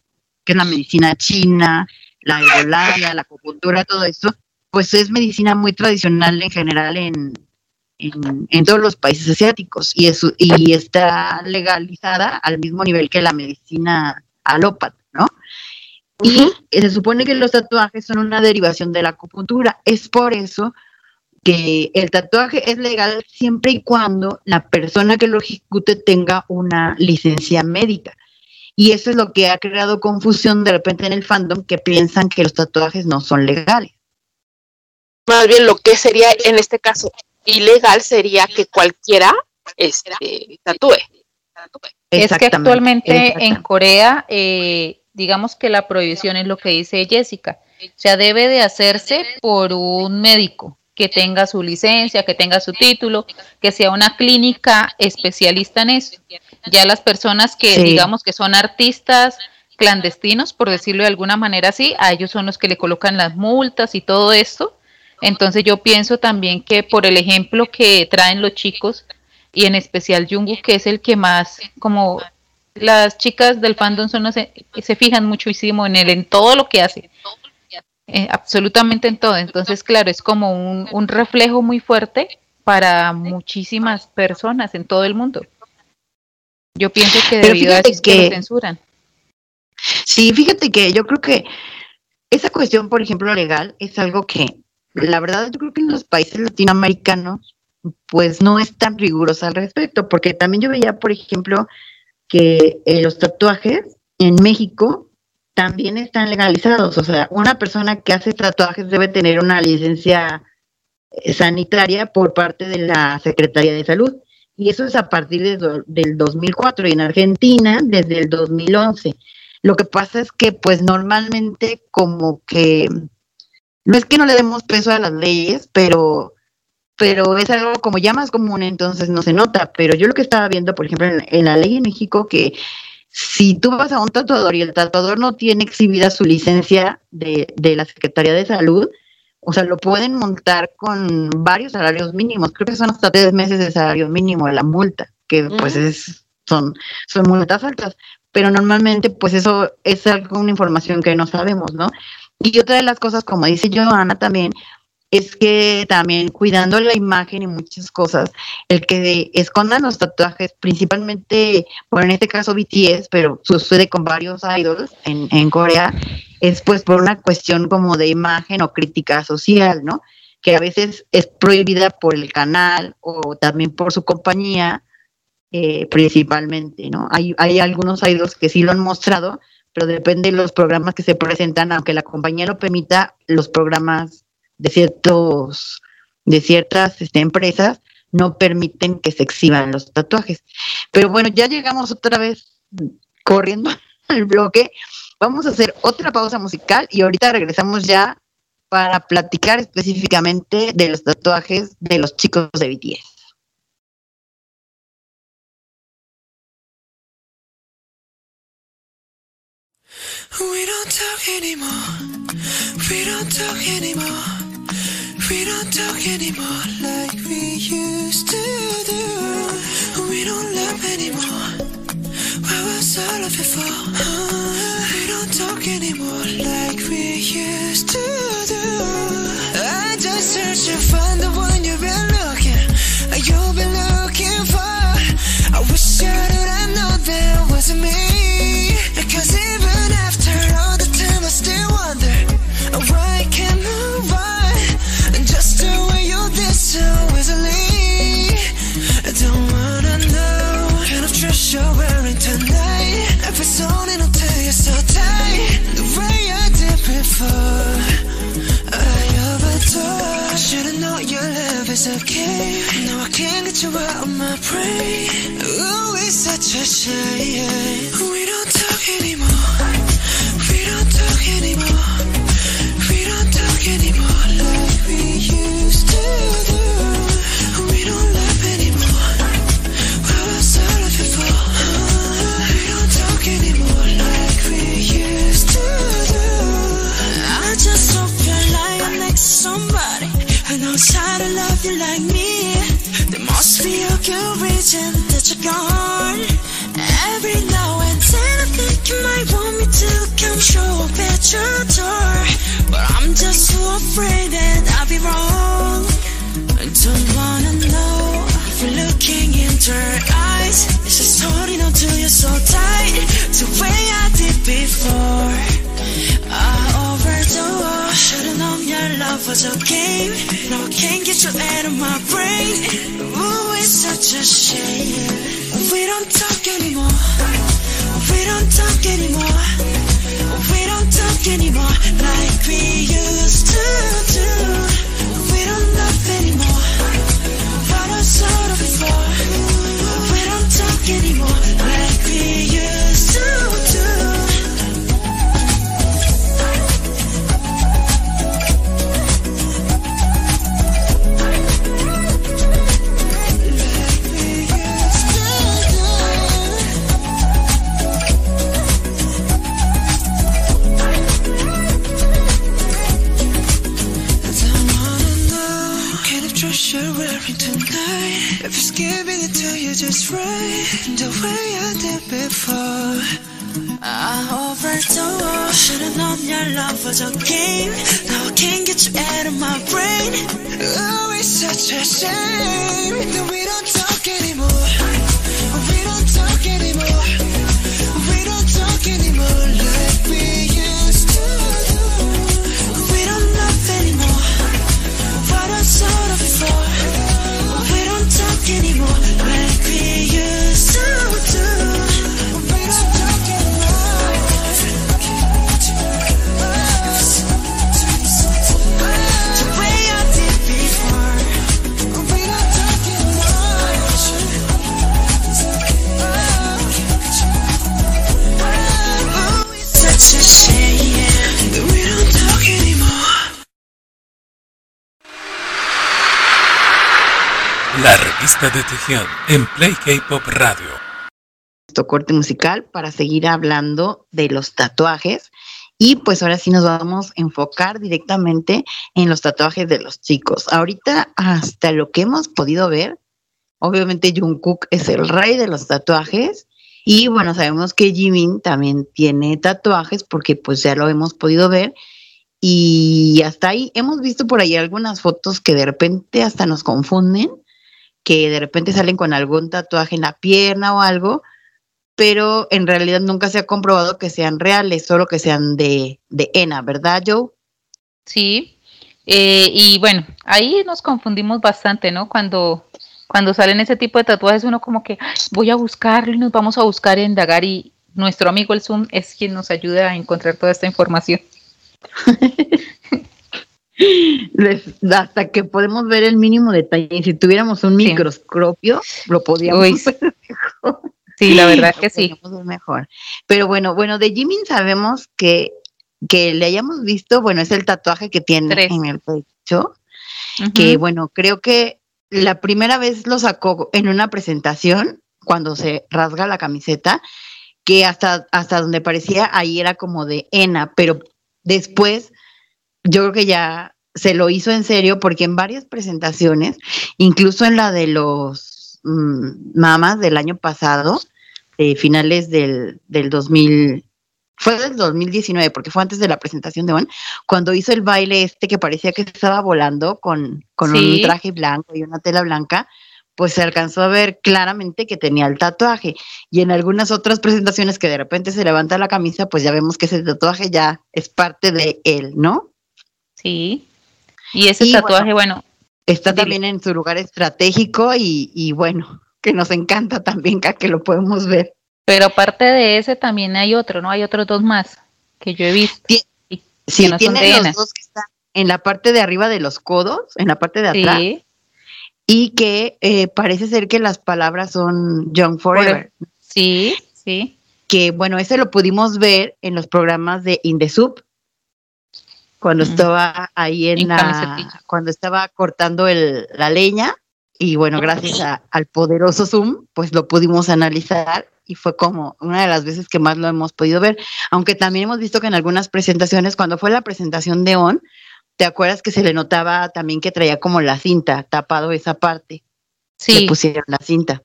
Que es la medicina china, la herbolaria, la acupuntura, todo esto, pues es medicina muy tradicional en general en, en, en todos los países asiáticos y, es, y está legalizada al mismo nivel que la medicina alópata, ¿no? Y se supone que los tatuajes son una derivación de la acupuntura. Es por eso que el tatuaje es legal siempre y cuando la persona que lo ejecute tenga una licencia médica. Y eso es lo que ha creado confusión de repente en el fandom que piensan que los tatuajes no son legales. Más bien lo que sería en este caso ilegal sería que cualquiera este, tatúe. Es que actualmente en Corea, eh, digamos que la prohibición es lo que dice Jessica, o sea, debe de hacerse por un médico que tenga su licencia, que tenga su título, que sea una clínica especialista en eso. Ya las personas que digamos que son artistas clandestinos, por decirlo de alguna manera así, a ellos son los que le colocan las multas y todo esto. Entonces yo pienso también que por el ejemplo que traen los chicos, y en especial Jungkook, que es el que más, como las chicas del fandom son, se, se fijan muchísimo en él, en todo lo que hace. Eh, absolutamente en todo. Entonces, claro, es como un, un reflejo muy fuerte para muchísimas personas en todo el mundo. Yo pienso que debido a eso que, lo censuran. Sí, fíjate que yo creo que esa cuestión, por ejemplo, legal, es algo que, la verdad, yo creo que en los países latinoamericanos pues no es tan rigurosa al respecto, porque también yo veía, por ejemplo, que eh, los tatuajes en México también están legalizados, o sea, una persona que hace tatuajes debe tener una licencia eh, sanitaria por parte de la Secretaría de Salud, y eso es a partir de del 2004 y en Argentina desde el 2011. Lo que pasa es que pues normalmente como que no es que no le demos peso a las leyes, pero pero es algo como ya más común, entonces no se nota. Pero yo lo que estaba viendo, por ejemplo, en, la ley en México, que si tú vas a un tatuador y el tatuador no tiene exhibida su licencia de, de la Secretaría de Salud, o sea, lo pueden montar con varios salarios mínimos. Creo que son hasta tres meses de salario mínimo la multa, que pues es, son, son multas altas. Pero normalmente, pues eso es algo, una información que no sabemos, ¿no? Y otra de las cosas, como dice Joana también, es que también cuidando la imagen y muchas cosas, el que escondan los tatuajes, principalmente, bueno, en este caso BTS, pero sucede con varios idols en, en Corea, es pues por una cuestión como de imagen o crítica social, ¿no? Que a veces es prohibida por el canal o también por su compañía, eh, principalmente, ¿no? Hay, hay algunos idols que sí lo han mostrado, pero depende de los programas que se presentan, aunque la compañía lo permita, los programas de ciertos de ciertas este, empresas no permiten que se exhiban los tatuajes. Pero bueno, ya llegamos otra vez corriendo al bloque. Vamos a hacer otra pausa musical y ahorita regresamos ya para platicar específicamente de los tatuajes de los chicos de BTS. We don't talk anymore. We don't talk anymore. We don't talk anymore like we used to do. We don't love anymore. What was all of it for? We don't talk anymore like we used to do. I just search to find the one you've been looking, you've been looking for. I wish I would have known that wasn't me. Before I overdose I should've known your love is okay Now I can't get you out of my brain Ooh, it's such a shame. We don't talk anymore. We don't talk anymore. We don't talk anymore. Like we used to try to love you like me. There must be a good reason that you're gone. Every now and then I think you might want me to come show up at your door. But I'm just so afraid that I'll be wrong. I don't wanna know if you're looking into her eyes. Just holding on to you so tight. The way I did before. I a game No, I can't get you out of my brain. Ooh, it's such a shame. We don't talk anymore. We don't talk anymore. We don't talk anymore Like we used to do. We don't love anymore afraid the way I did before. I overdosed. Should've known your love was a game. Now I can't get you out of my brain. Oh, it's such a shame that we don't talk anymore. We don't talk anymore. We don't talk anymore like we i'm you. La revista de Tejión en Play K-Pop Radio. nuestro corte musical para seguir hablando de los tatuajes. Y pues ahora sí nos vamos a enfocar directamente en los tatuajes de los chicos. Ahorita, hasta lo que hemos podido ver, obviamente Jungkook es el rey de los tatuajes. Y bueno, sabemos que Jimin también tiene tatuajes porque pues ya lo hemos podido ver. Y hasta ahí hemos visto por ahí algunas fotos que de repente hasta nos confunden, que de repente salen con algún tatuaje en la pierna o algo, pero en realidad nunca se ha comprobado que sean reales, solo que sean de, de ENA, ¿verdad, Joe? Sí, eh, y bueno, ahí nos confundimos bastante, ¿no? Cuando, cuando salen ese tipo de tatuajes, uno como que "Ay, voy a buscarlo y nos vamos a buscar y indagar y nuestro amigo el Zoom es quien nos ayuda a encontrar toda esta información. Hasta que podemos ver el mínimo detalle. Y si tuviéramos un Sí. microscopio, lo podíamos Uy, ver Sí, la verdad que sí. ver mejor. Pero bueno, bueno, de Jimin sabemos que, que le hayamos visto, bueno, es el tatuaje que tiene Tres. en el pecho. que bueno, creo que la primera vez lo sacó en una presentación, cuando se rasga la camiseta, que hasta, hasta donde parecía ahí era como de Ena, pero después yo creo que ya se lo hizo en serio porque en varias presentaciones, incluso en la de los mm, mamas del año pasado, de finales del, del 2000, fue del 2019, porque fue antes de la presentación de One, cuando hizo el baile este que parecía que estaba volando con, con un traje blanco y una tela blanca, pues se alcanzó a ver claramente que tenía el tatuaje. Y en algunas otras presentaciones que de repente se levanta la camisa, pues ya vemos que ese tatuaje ya es parte de él, ¿no? Sí. Y ese Y tatuaje, bueno, Está también en su lugar estratégico y, y bueno, que nos encanta también que lo podemos ver. pero aparte de ese también hay otro, ¿no? Hay otros dos más que yo he visto. Tie- y Sí, no tiene los ENA. dos que están en la parte de arriba de los codos, en la parte de atrás, Sí, y que eh, parece ser que las palabras son Young Forever. sí, sí. Que bueno, ese lo pudimos ver en los programas de In cuando estaba ahí en, En la, cuando estaba cortando el, la leña, y bueno, gracias a- al poderoso Zoom, pues lo pudimos analizar y fue como una de las veces que más lo hemos podido ver. Aunque también hemos visto que en algunas presentaciones, cuando fue la presentación de On, ¿te acuerdas que se le notaba también que traía como la cinta, tapado esa parte? Le Sí, pusieron la cinta.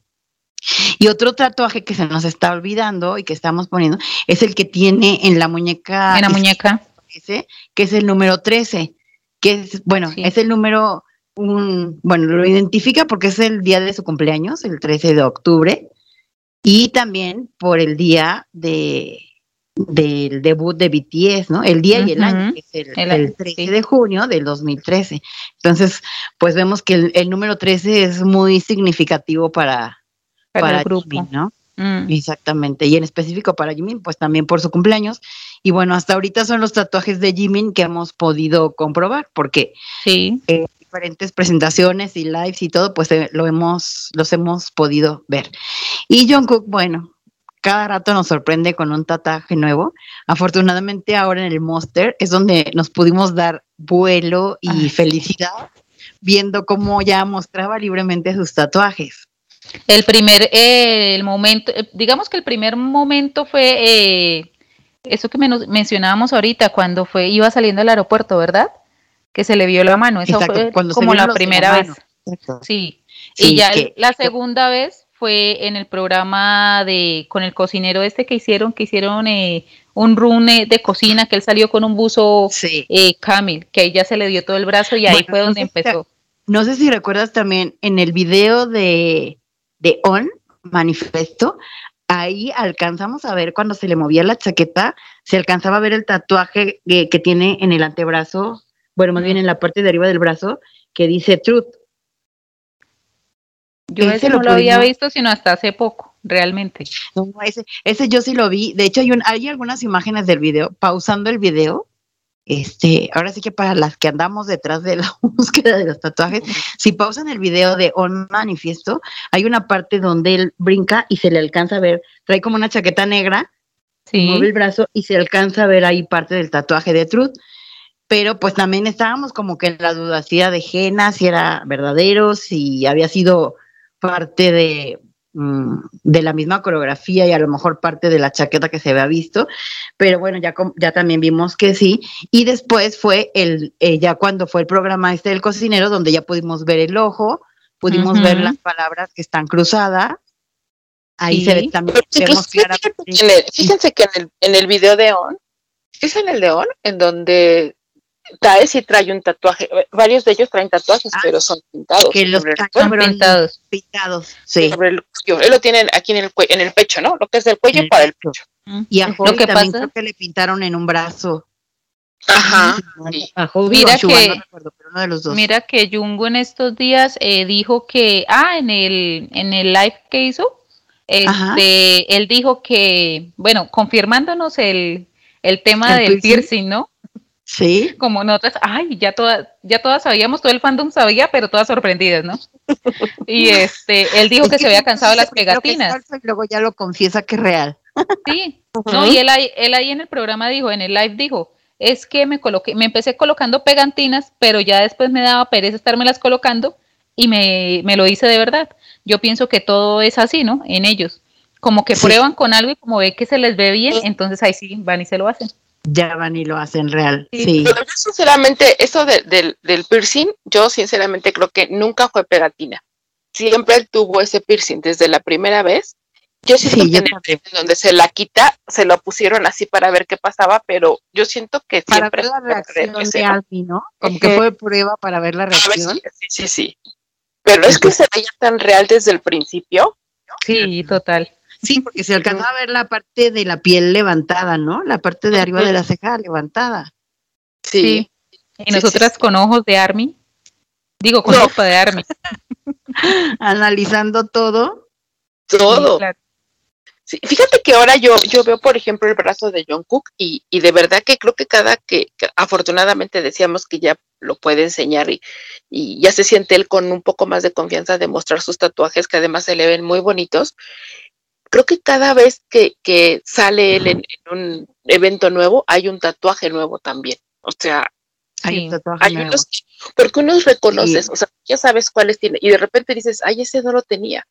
Y otro tatuaje que se nos está olvidando y que estamos poniendo es el que tiene en la muñeca. en la muñeca. Ese, que es el número 13, que es, bueno, Sí. es el número, un, bueno, lo identifica porque es el día de su cumpleaños, el 13 de octubre, y también por el día de del debut de BTS, ¿no? El día y el año, que es el, el el año, 13 sí. de junio del 2013. Entonces, pues vemos que el, el número 13 es muy significativo para, Para, para el grupo. Jimin, ¿no? Mm, Exactamente, y en específico para Jimin, pues también por su cumpleaños. Y bueno, hasta ahorita son los tatuajes de Jimin que hemos podido comprobar, porque sí, en diferentes presentaciones y lives y todo, pues eh, lo hemos, los hemos podido ver. Y Jungkook, bueno, cada rato nos sorprende con un tatuaje nuevo. Afortunadamente ahora en el Monster es donde nos pudimos dar vuelo y Ay. felicidad viendo cómo ya mostraba libremente sus tatuajes. El primer, eh, el momento, eh, digamos que el primer momento fue eh, eso que mencionábamos ahorita, cuando fue, iba saliendo del aeropuerto, ¿verdad? Que se le vio la mano, eso Exacto, fue cuando como la primera vez. Sí. Sí, y ya que- la que- segunda vez fue en el programa de con el cocinero este que hicieron, que hicieron eh, un rune de cocina, que él salió con un buzo Sí. eh, Camil, que ahí ya se le dio todo el brazo y ahí Bueno, fue no donde si empezó. No sé si recuerdas también en el video de, de On, Manifesto, ahí alcanzamos a ver cuando se le movía la chaqueta, se alcanzaba a ver el tatuaje que, que tiene en el antebrazo, bueno, más bien en la parte de arriba del brazo, que dice Truth. Yo ese no lo había visto sino hasta hace poco, realmente. No, ese, ese yo sí lo vi. De hecho, hay, un, hay algunas imágenes del video. Pausando el video, este, ahora sí que para las que andamos detrás de la búsqueda de los tatuajes, si pausan el video de On Manifiesto, hay una parte donde él brinca y se le alcanza a ver, trae como una chaqueta negra, mueve el brazo y se alcanza a ver ahí parte del tatuaje de Truth. Pero pues también estábamos como que en la duda si era de Jena, si era verdadero, si había sido parte de, de la misma coreografía y a lo mejor parte de la chaqueta que se había visto. Pero bueno, ya, ya también vimos que sí. Y después fue el, eh, ya cuando fue el programa este del cocinero, donde ya pudimos ver el ojo, pudimos ver las palabras que están cruzadas. Ahí Sí. se ve también, vemos claramente. en el- fíjense que en el, en el video de On, es en el de On, en donde Tae sí trae un tatuaje, eh, varios de ellos traen tatuajes, Ah, pero son pintados. que los el- pintados. pintados, sí. sobre el. Él lo tienen aquí en el, en el pecho, ¿no? Lo que es del cuello el para el pecho. Y a Lo Joey que también pasa- creo que le pintaron en un brazo. Ajá. sí. A Joey o Mira que- no recuerdo, pero uno de los dos. Mira que Jungo en estos días eh, dijo que, ah, en el, en el live que hizo, Ajá. este, él dijo que, bueno, confirmándonos el, el tema ¿El del piercing? piercing, ¿no? Sí, Como nosotras, ay, ya todas, ya todas sabíamos, todo el fandom sabía, pero todas sorprendidas, ¿no? Y este, él dijo Es que se había cansado de las pegatinas. y luego ya lo confiesa que es real. Sí, no, y él ahí, él ahí en el programa dijo, en el live dijo, es que me coloqué, me empecé colocando pegantinas, pero ya después me daba pereza estármelas colocando y me, me lo hice de verdad. Yo pienso que todo es así, ¿no? En ellos. Como que Sí. prueban con algo y como ve que se les ve bien, entonces ahí sí van y se lo hacen. Ya van y lo hacen real. Sí. Sí. Pero yo sinceramente, eso de- del, del piercing, yo sinceramente creo que nunca fue pegatina. Siempre él tuvo ese piercing desde la primera vez. Yo Sí, que yo en el donde se la quita, se lo pusieron así para ver qué pasaba, pero yo siento que Para siempre ver la reacción de ¿no? Alfie, ¿no? Como que fue prueba para ver la ver reacción. Sí, sí, sí. Pero es que se veía tan real desde el principio. Sí, total. Sí, porque se alcanzaba a ver la parte de la piel levantada, ¿no? La parte de arriba de la ceja levantada. Sí. Y nosotras sí. con ojos de Army, digo con No. ropa de Army. Analizando todo. Todo. Sí, claro. Sí, fíjate que ahora yo, yo veo, por ejemplo, el brazo de John Cook y, y de verdad que creo que cada que, que afortunadamente decíamos que ya lo puede enseñar y, y ya se siente él con un poco más de confianza de mostrar sus tatuajes que además se le ven muy bonitos. Creo que cada vez que, que sale él en, en un evento nuevo hay un tatuaje nuevo también. O sea, Hay Sí. un tatuaje hay nuevo. unos, que- porque unos reconoces, Sí. o sea, ya sabes cuáles tiene, y de repente dices, ay, ese no lo tenía.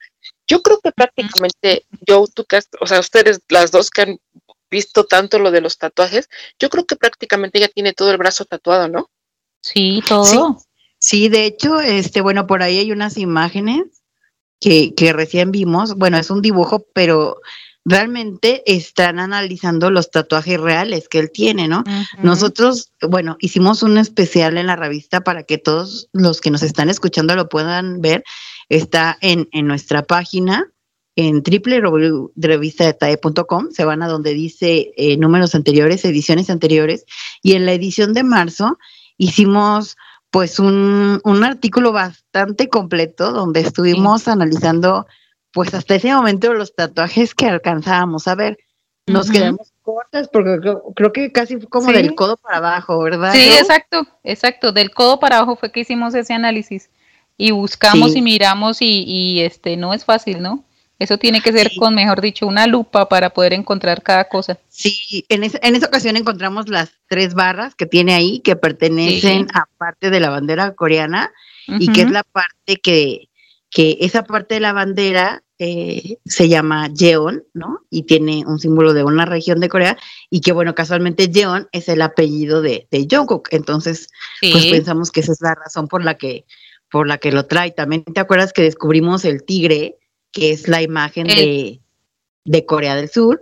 Yo creo que prácticamente, yo, tú que has- o sea, ustedes, las dos que han visto tanto lo de los tatuajes, yo creo que prácticamente ella tiene todo el brazo tatuado, ¿no? Sí, todo. Sí, de hecho, este, bueno, por ahí hay unas imágenes que, que recién vimos. Bueno, es un dibujo, pero realmente están analizando los tatuajes reales que él tiene, ¿no? Nosotros, bueno, hicimos un especial en la revista para que todos los que nos están escuchando lo puedan ver. Está en, en nuestra página, en www.revistadetae.com. Se van a donde dice eh, números anteriores, ediciones anteriores. Y en la edición de marzo hicimos pues un, un artículo bastante completo donde estuvimos analizando pues hasta ese momento los tatuajes que alcanzábamos a ver. Nos quedamos cortas porque creo, creo que casi fue como Sí. del codo para abajo, ¿verdad? Sí, exacto, exacto. Del codo para abajo fue que hicimos ese análisis y buscamos Sí. y miramos y, y, este no es fácil, ¿no? Eso tiene que ser Sí. con, mejor dicho, una lupa para poder encontrar cada cosa. Sí, en, esa- en esa ocasión encontramos las tres barras que tiene ahí que pertenecen Sí. a parte de la bandera coreana y que es la parte que, que esa parte de la bandera eh, se llama Jeon, ¿no? Y tiene un símbolo de una región de Corea y que bueno, casualmente Jeon es el apellido de, de Jungkook, entonces Sí, pues pensamos que esa es la razón por la que por la que lo trae. También te acuerdas que descubrimos el tigre que es la imagen El- de, de Corea del Sur,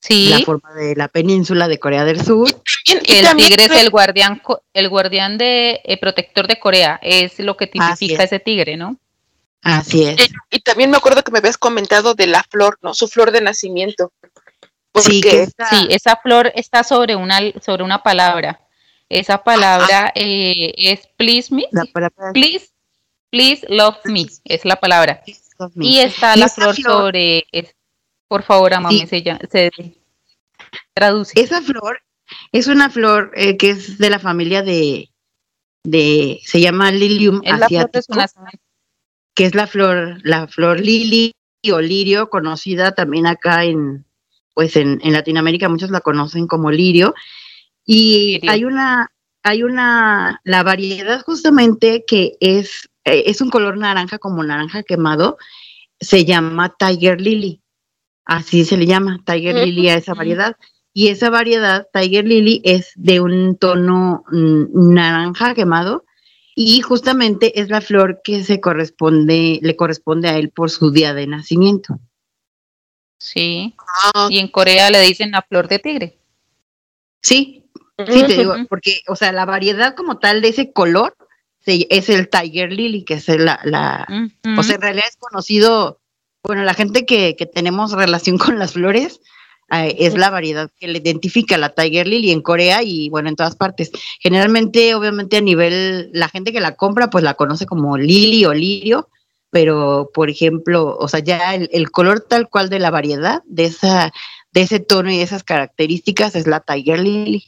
Sí, la forma de la península de Corea del Sur. Y el también tigre es el guardián, el guardián de eh, protector de Corea, es lo que tipifica es. ese tigre, ¿no? Así es. Eh, Y también me acuerdo que me habías comentado de la flor, ¿no? Su flor de nacimiento. Sí, que esta- Sí, esa flor está sobre una, sobre una palabra. Esa palabra eh, es please me, la palabra- please, please love me, es la palabra. Y está Y la flor flor- sobre, por favor, amame, Sí. se, llama- se traduce. Esa flor es una flor eh, que es de la familia de, de se llama Lilium Es la flor de su asiático, que es la flor, la flor lili o lirio, conocida también acá en, pues en, en Latinoamérica, muchos la conocen como lirio. Y Lirio. hay una, hay una, la variedad justamente que es, eh, es un color naranja, como naranja quemado, se llama Tiger Lily. Así se le llama, Tiger. Lily a esa variedad. Y esa variedad, Tiger Lily, es de un tono mm, naranja quemado y justamente es la flor que se corresponde, le corresponde a él por su día de nacimiento. Sí, Ah, y en Corea le dicen la flor de tigre. Sí, sí, te digo, porque, o sea, la variedad como tal de ese color se- es el Tiger Lily, que es la, la o sea, en realidad es conocido, bueno, la gente que, que tenemos relación con las flores, eh, es la variedad que le identifica la Tiger Lily en Corea y bueno, en todas partes. Generalmente, obviamente a nivel, la gente que la compra pues la conoce como Lily o Lirio, pero por ejemplo, o sea, ya el, el color tal cual de la variedad, de esa de ese tono y de esas características es la Tiger Lily.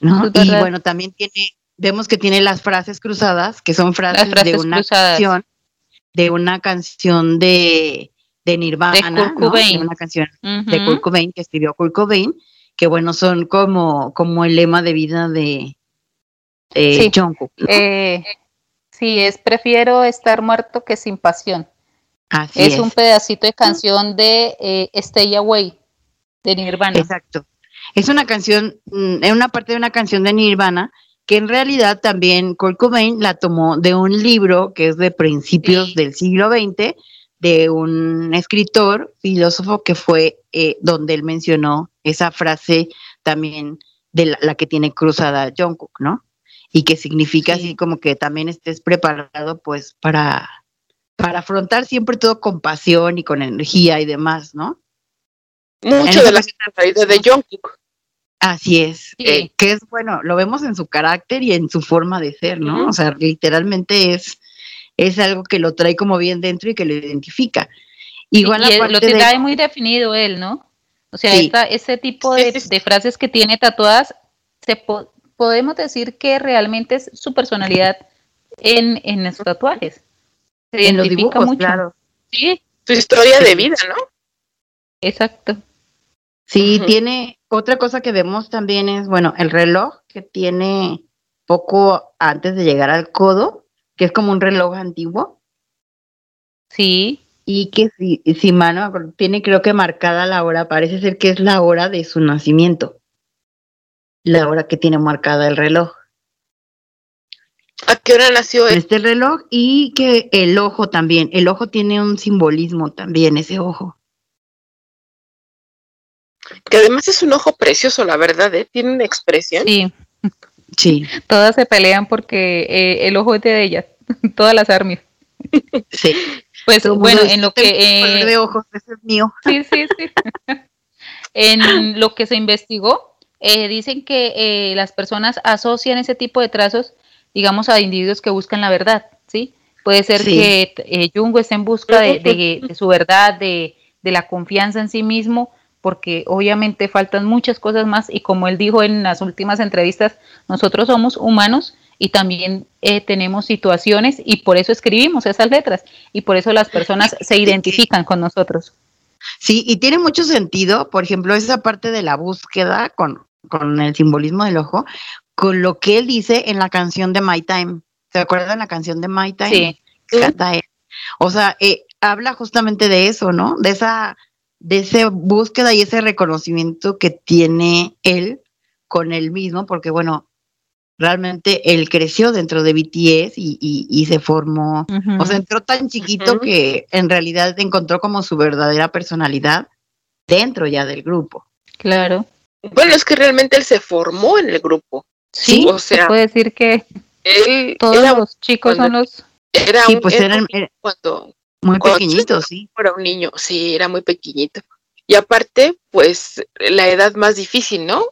¿no? Y bueno, también tiene, vemos que tiene las frases cruzadas, que son frases, de una cruzadas. canción, de una canción de, de Nirvana, De Kurt ¿no? Cobain. De una canción de. Kurt Cobain, que escribió Kurt Cobain, que bueno, son como, como el lema de vida de, de Sí. Jungkook, ¿no? Eh, sí, es prefiero estar muerto que sin pasión. Así es, es, un pedacito de canción de eh, Stay Away de Nirvana. exacto. Es una canción, mm, es una parte de una canción de Nirvana, que en realidad también Kurt Cobain la tomó de un libro que es de principios Sí. del siglo XX, de un escritor, filósofo, que fue eh, donde él mencionó esa frase también de la, la que tiene cruzada Jungkook, ¿no? Y que significa Sí. así como que también estés preparado pues para, para afrontar siempre todo con pasión y con energía y demás, ¿no? Mucho de la canción personalidad de Jungkook. Así es, Sí. eh, que es bueno, lo vemos en su carácter y en su forma de ser, ¿no? O sea, literalmente es, es algo que lo trae como bien dentro y que lo identifica. Igual y él- lo de- trae muy definido él, ¿no? O sea, Sí. esta- ese tipo de, de frases que tiene tatuadas, se po- podemos decir que realmente es su personalidad en, en los tatuajes. Se en los identifica dibujos, mucho. claro. Sí, Su historia Sí. de vida, ¿no? exacto. Sí, tiene, otra cosa que vemos también es, bueno, el reloj que tiene poco antes de llegar al codo, que es como un reloj antiguo, Sí, y que si, si mal no me acuerdo, tiene creo que marcada la hora, parece ser que es la hora de su nacimiento, la hora que tiene marcada el reloj. ¿A qué hora nació él? Este reloj y que el ojo también, el ojo tiene un simbolismo también, ese ojo. Que además es un ojo precioso, la verdad, ¿eh? Tiene una expresión. sí. Sí, Todas se pelean porque eh, el ojo es de ellas, todas las armies. sí. Pues Todo bueno, en lo "Tengo que... eh, de ojos, ese es mío. Sí, sí, sí. en lo que se investigó, eh, dicen que eh, las personas asocian ese tipo de trazos, digamos, a individuos que buscan la verdad, ¿sí? Puede ser Sí. que eh, Jungo esté en busca de, de- de su verdad, de, de la confianza en sí mismo, porque obviamente faltan muchas cosas más y como él dijo en las últimas entrevistas, nosotros somos humanos y también eh, tenemos situaciones y por eso escribimos esas letras y por eso las personas se identifican con nosotros. Sí, y tiene mucho sentido, por ejemplo, esa parte de la búsqueda con, con el simbolismo del ojo, con lo que él dice en la canción de My Time. ¿Se acuerdan la canción de My Time? Sí. canta él. O sea, eh, habla justamente de eso, ¿no? De esa, de esa búsqueda y ese reconocimiento que tiene él con él mismo, porque bueno, realmente él creció dentro de BTS y, y, se formó, o sea, entró tan chiquito que en realidad encontró como su verdadera personalidad dentro ya del grupo. Claro. Bueno, es que realmente él se formó en el grupo. Sí, o sea, se puede decir que él, todos los chicos son los... Era sí, pues eran, cuando, muy pequeñito, sí. Era un niño, sí, era muy pequeñito. Y aparte, pues la edad más difícil, ¿no?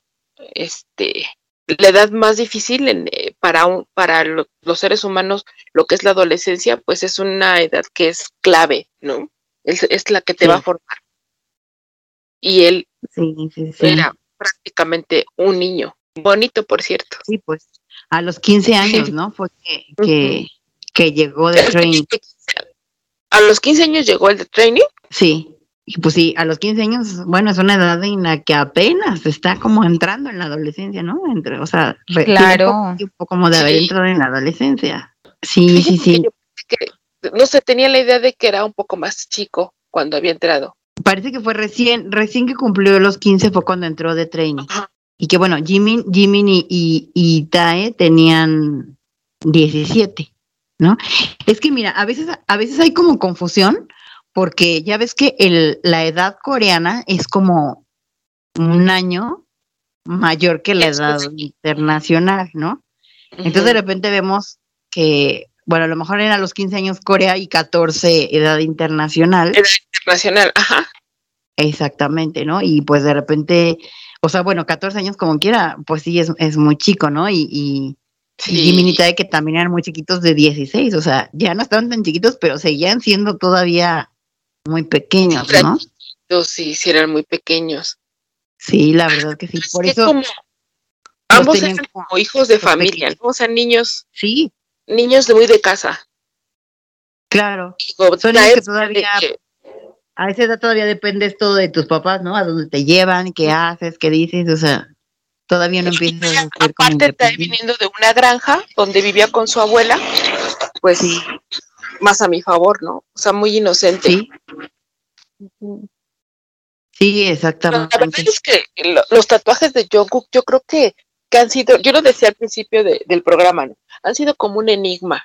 Este, la edad más difícil en, eh, para, un, para los seres humanos, lo que es la adolescencia, pues es una edad que es clave, ¿no? Es, la que te va a formar. Y él era prácticamente un niño, bonito, por cierto. Sí, pues a los 15 años, ¿no? Fue que, que, llegó de training. ¿A los 15 años llegó el de training? Sí. Y pues sí, a los 15 años, bueno, es una edad en la que apenas está como entrando en la adolescencia, ¿no? Entre, o sea, claro. un poco como de haber entrado en la adolescencia. Sí, sí, sí. no sé, tenía la idea de que era un poco más chico cuando había entrado. Parece que fue recién, recién que cumplió los 15 fue cuando entró de training. Y que bueno, Jimmy, Jimmy y, y, Tae tenían 17, ¿no? Es que mira, a veces, a veces hay como confusión porque ya ves que el, la edad coreana es como un año mayor que la edad internacional, ¿no? Entonces de repente vemos que, bueno, a lo mejor era los 15 años Corea y 14 edad internacional. Edad internacional, ajá. Exactamente, ¿no? Y pues de repente, o sea, bueno, 14 años como quiera, pues sí, es, es muy chico, ¿no? Y, y, sí. de que también eran muy chiquitos de 16, o sea, ya no estaban tan chiquitos, pero seguían siendo todavía muy pequeños, ¿no? Sí, sí, eran muy pequeños. Sí, la verdad que sí. Por eso. ambos eran como hijos de familia, ¿no? O sea, niños. Sí. Niños de muy de casa. Claro. Son que todavía. A esa edad todavía dependes todo de tus papás, ¿no? A dónde te llevan, qué haces, qué dices, o sea, todavía no empiezas a Aparte está viniendo de una granja donde vivía con su abuela, pues sí más a mi favor, ¿no? O sea, muy inocente. Sí. Sí, exactamente. la verdad es que los tatuajes de Jungkook, yo creo que, que han sido, yo lo decía al principio del programa, ¿no? han sido como un enigma.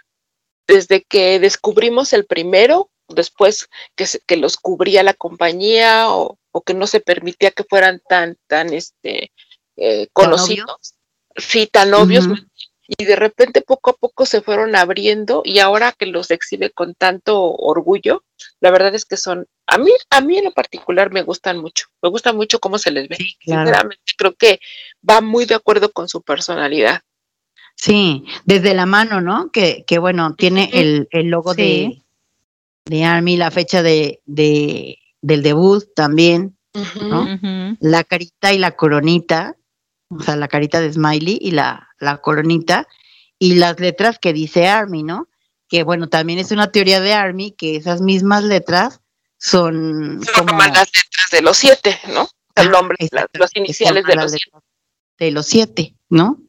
Desde que descubrimos el primero, después que, que los cubría la compañía o, que no se permitía que fueran tan, tan, este, eh, conocidos. Sí, tan obvios, y de repente poco a poco se fueron abriendo y ahora que los exhibe con tanto orgullo, la verdad es que son, a mí, a mí en lo particular me gustan mucho, me gusta mucho cómo se les ve. Sinceramente creo que va muy de acuerdo con su personalidad. Sí, desde la mano, ¿no? Que, que bueno, tiene el, el, logo de, de Army, la fecha de, de del debut también, ¿no? La carita y la coronita, o sea, la carita de Smiley y la, la coronita, y las letras que dice Army, ¿no? Que bueno, también es una teoría de Army que esas mismas letras son, como... las letras de los siete, ¿no? El nombre, las, iniciales de los siete. De los siete, ¿no?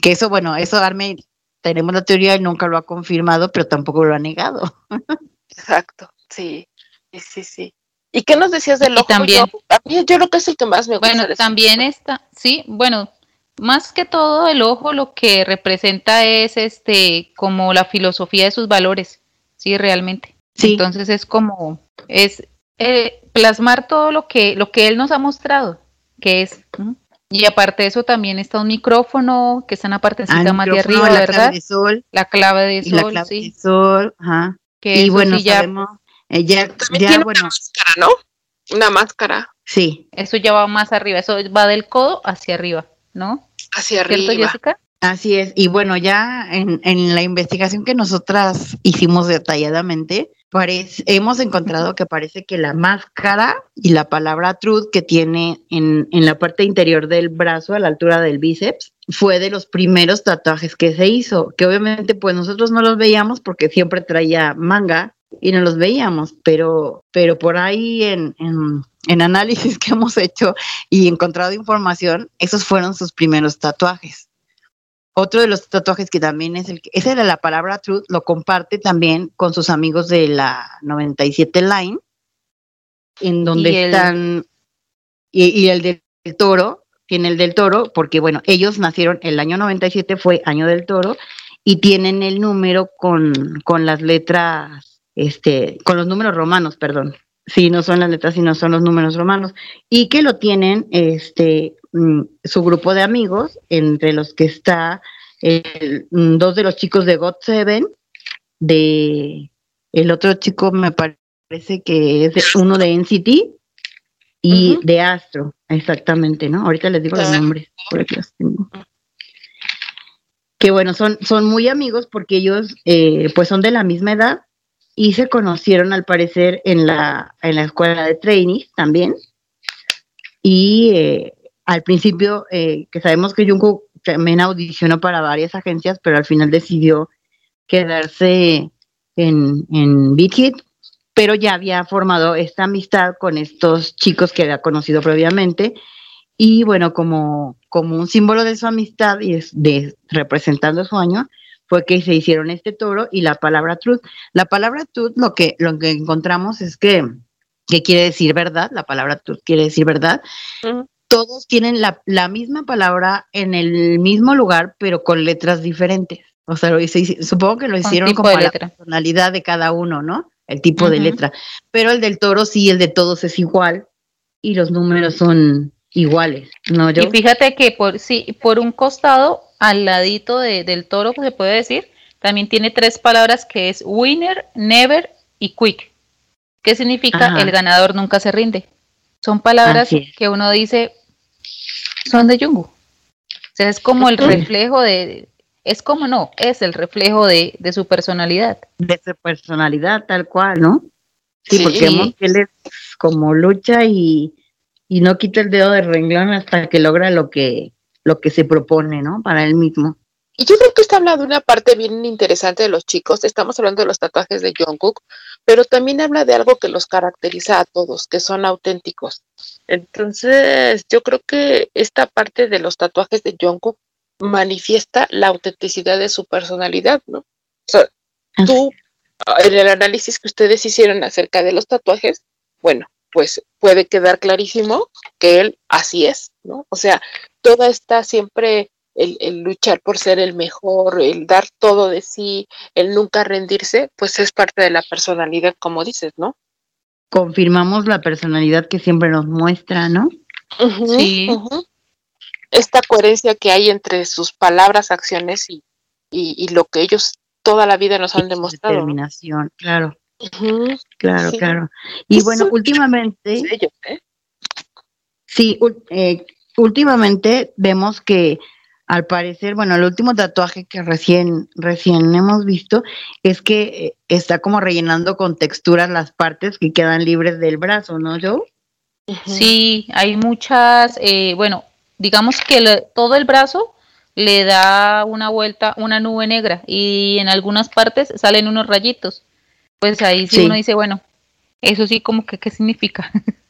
Que eso, bueno, eso Army, tenemos la teoría y nunca lo ha confirmado, pero tampoco lo ha negado. Exacto, sí, sí, sí. ¿Y qué nos decías del ojo? También, yo, a mí, yo creo que es el que más me gusta. Bueno, también está, sí, bueno, más que todo el ojo lo que representa es este como la filosofía de sus valores, sí, realmente. Sí. Entonces es como es eh, plasmar todo lo que lo que él nos ha mostrado, que es y aparte de eso también está un micrófono que está en la partecita ah, más de arriba, la ¿verdad? Clave de sol, la clave de sol, la clave de sol, ajá. Que y bueno, ya, sabemos, eh, ya, tiene bueno. una máscara, ¿no? Una máscara. Sí. Eso ya va más arriba, eso va del codo hacia arriba, ¿no? Hacia arriba. Jessica? Así es. Y bueno, ya en, en la investigación que nosotras hicimos detalladamente, parece, hemos encontrado que parece que la máscara y la palabra truth que tiene en, en la parte interior del brazo, a la altura del bíceps, fue de los primeros tatuajes que se hizo, que obviamente pues nosotros no los veíamos porque siempre traía manga y no los veíamos, pero, pero por ahí en, en, en análisis que hemos hecho y encontrado información, esos fueron sus primeros tatuajes. Otro de los tatuajes que también es el que, esa era la palabra truth, lo comparte también con sus amigos de la 97 Line, en donde están, y, el del toro, tiene el del toro, porque bueno, ellos nacieron, el año 97 fue año del toro, y tienen el número con, con las letras, este, con los números romanos, perdón. Sí, no son las letras, sino son los números romanos. Y que lo tienen este, mm, su grupo de amigos, entre los que está el, mm, dos de los chicos de God Seven, de el otro chico me parece que es de, uno de NCT y de Astro, exactamente, ¿no? Ahorita les digo los nombres, por aquí los tengo. Que bueno, son, son muy amigos porque ellos eh, pues son de la misma edad y se conocieron al parecer en la, en la escuela de trainees también. Y eh, al principio, eh, que sabemos que Jungkook también audicionó para varias agencias, pero al final decidió quedarse en, en Big Hit, pero ya había formado esta amistad con estos chicos que había conocido previamente. Y bueno, como, como un símbolo de su amistad y es- de, representando su año, fue que se hicieron este toro y la palabra truth. La palabra truth lo que, lo que encontramos es que, que quiere decir verdad, la palabra truth quiere decir verdad. Todos tienen la, la misma palabra en el mismo lugar, pero con letras diferentes. O sea, lo hice- supongo que lo hicieron como a la personalidad de cada uno, ¿no? El tipo de letra. Pero el del toro sí, el de todos es igual y los números son iguales, ¿no? Yo, Y fíjate que por sí, por un costado, al ladito de- del toro, se puede decir, también tiene tres palabras que es winner, never y quick. ¿Qué significa? Ajá. El ganador nunca se rinde. Son palabras es. que uno dice son de Jungkook. O sea, es como el reflejo de, es como no, es el reflejo de, de su personalidad. de su personalidad tal cual, ¿no? Sí, Sí. porque vemos que él es como lucha y, y no quita el dedo del renglón hasta que logra lo que, lo que se propone, ¿no? Para él mismo. Y yo creo que está hablando de una parte bien interesante de los chicos. Estamos hablando de los tatuajes de Jungkook, pero también habla de algo que los caracteriza a todos, que son auténticos. Entonces, yo creo que esta parte de los tatuajes de Jungkook manifiesta la autenticidad de su personalidad, ¿no? O sea, tú, en el análisis que ustedes hicieron acerca de los tatuajes, bueno, pues puede quedar clarísimo que él así es, ¿no? O sea, toda esta siempre el, el luchar por ser el mejor, el dar todo de sí, el nunca rendirse, pues es parte de la personalidad, como dices, ¿no? Confirmamos la personalidad que siempre nos muestra, ¿no? Sí. Esta coherencia que hay entre sus palabras, acciones y, y, y lo que ellos toda la vida nos han demostrado. Determinación, claro, Claro, Sí. claro. Y Es bueno, últimamente, ellos, ¿eh? Sí, eh, últimamente vemos que al parecer, bueno, el último tatuaje que recién, recién hemos visto es que eh, está como rellenando con texturas las partes que quedan libres del brazo, ¿no, Joe? Sí, hay muchas, eh, bueno, digamos que le- todo el brazo le da una vuelta, una nube negra y en algunas partes salen unos rayitos. Pues ahí sí, Sí. uno dice, bueno, eso sí como que qué significa.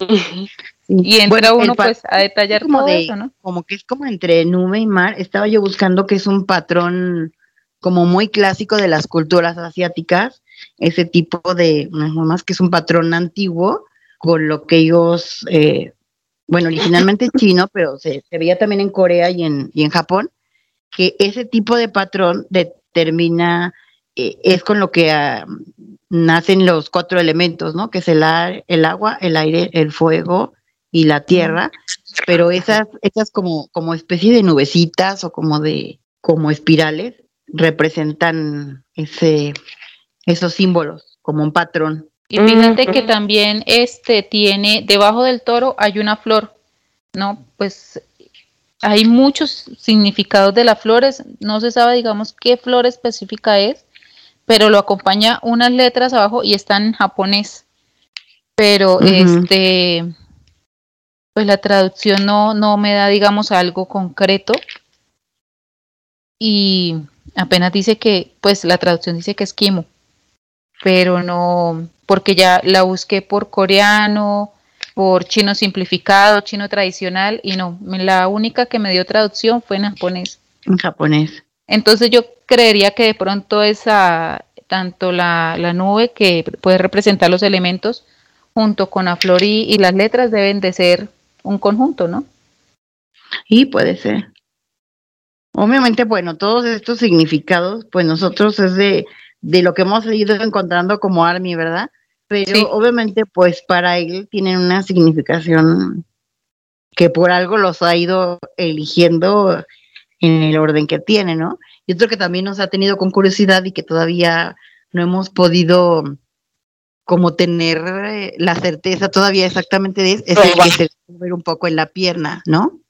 Sí. Y entra Bueno, uno pues a detallar como todo de- eso, ¿no? Como que es como entre nube y mar. Estaba yo buscando que es un patrón como muy clásico de las culturas asiáticas, ese tipo de, más que es un patrón antiguo, con lo que ellos, eh, bueno, originalmente chino, pero se, se veía también en Corea y en, y en Japón, que ese tipo de patrón determina, eh, es con lo que ah, nacen los cuatro elementos, ¿no? Que es el, ar- el agua, el aire, el fuego y la tierra, pero esas, esas como, como especie de nubecitas o como de, como espirales, representan ese, esos símbolos, como un patrón. Y fíjate que también este tiene, debajo del toro hay una flor, ¿no? Pues hay muchos significados de las flores, no se sabe, digamos, qué flor específica es, pero lo acompaña unas letras abajo y están en japonés. Pero este, pues la traducción no, no me da, digamos, algo concreto. Y apenas dice que, pues la traducción dice que es Kimo, pero no, porque ya la busqué por coreano, por chino simplificado, chino tradicional, y no, la única que me dio traducción fue en japonés. En japonés. Entonces yo creería que de pronto esa, tanto la, la nube que puede representar los elementos, junto con la flor y, y las letras deben de ser un conjunto, ¿no? Sí, puede ser. Obviamente, bueno, todos estos significados, pues nosotros es de, de lo que hemos ido encontrando como Army, ¿verdad? Pero obviamente, pues para él tienen una significación que por algo los ha ido eligiendo en el orden que tiene, ¿no? Y otro que también nos ha tenido con curiosidad y que todavía no hemos podido como tener eh, la certeza todavía exactamente de es, es el que se ver un poco en la pierna, ¿no?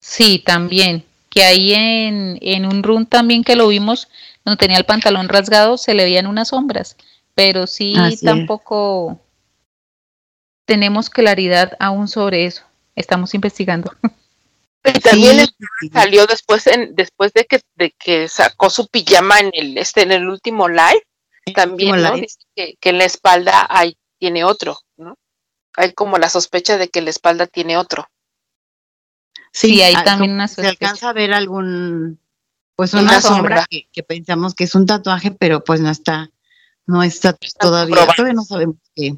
Sí, también. Que ahí en, en un run también que lo vimos, donde tenía el pantalón rasgado, se le veían unas sombras. Pero sí, tampoco tenemos claridad aún sobre eso. Estamos investigando. Y también salió después en, después de que, de que sacó su pijama en el este en el último live, también ¿no? Dice que, en la espalda hay, tiene otro, ¿no? Hay como la sospecha de que la espalda tiene otro. Sí, hay ah, también una sospecha. Se alcanza a ver algún, pues una, sombra, que, pensamos que es un tatuaje, pero pues no está, no está, todavía, todavía no sabemos qué,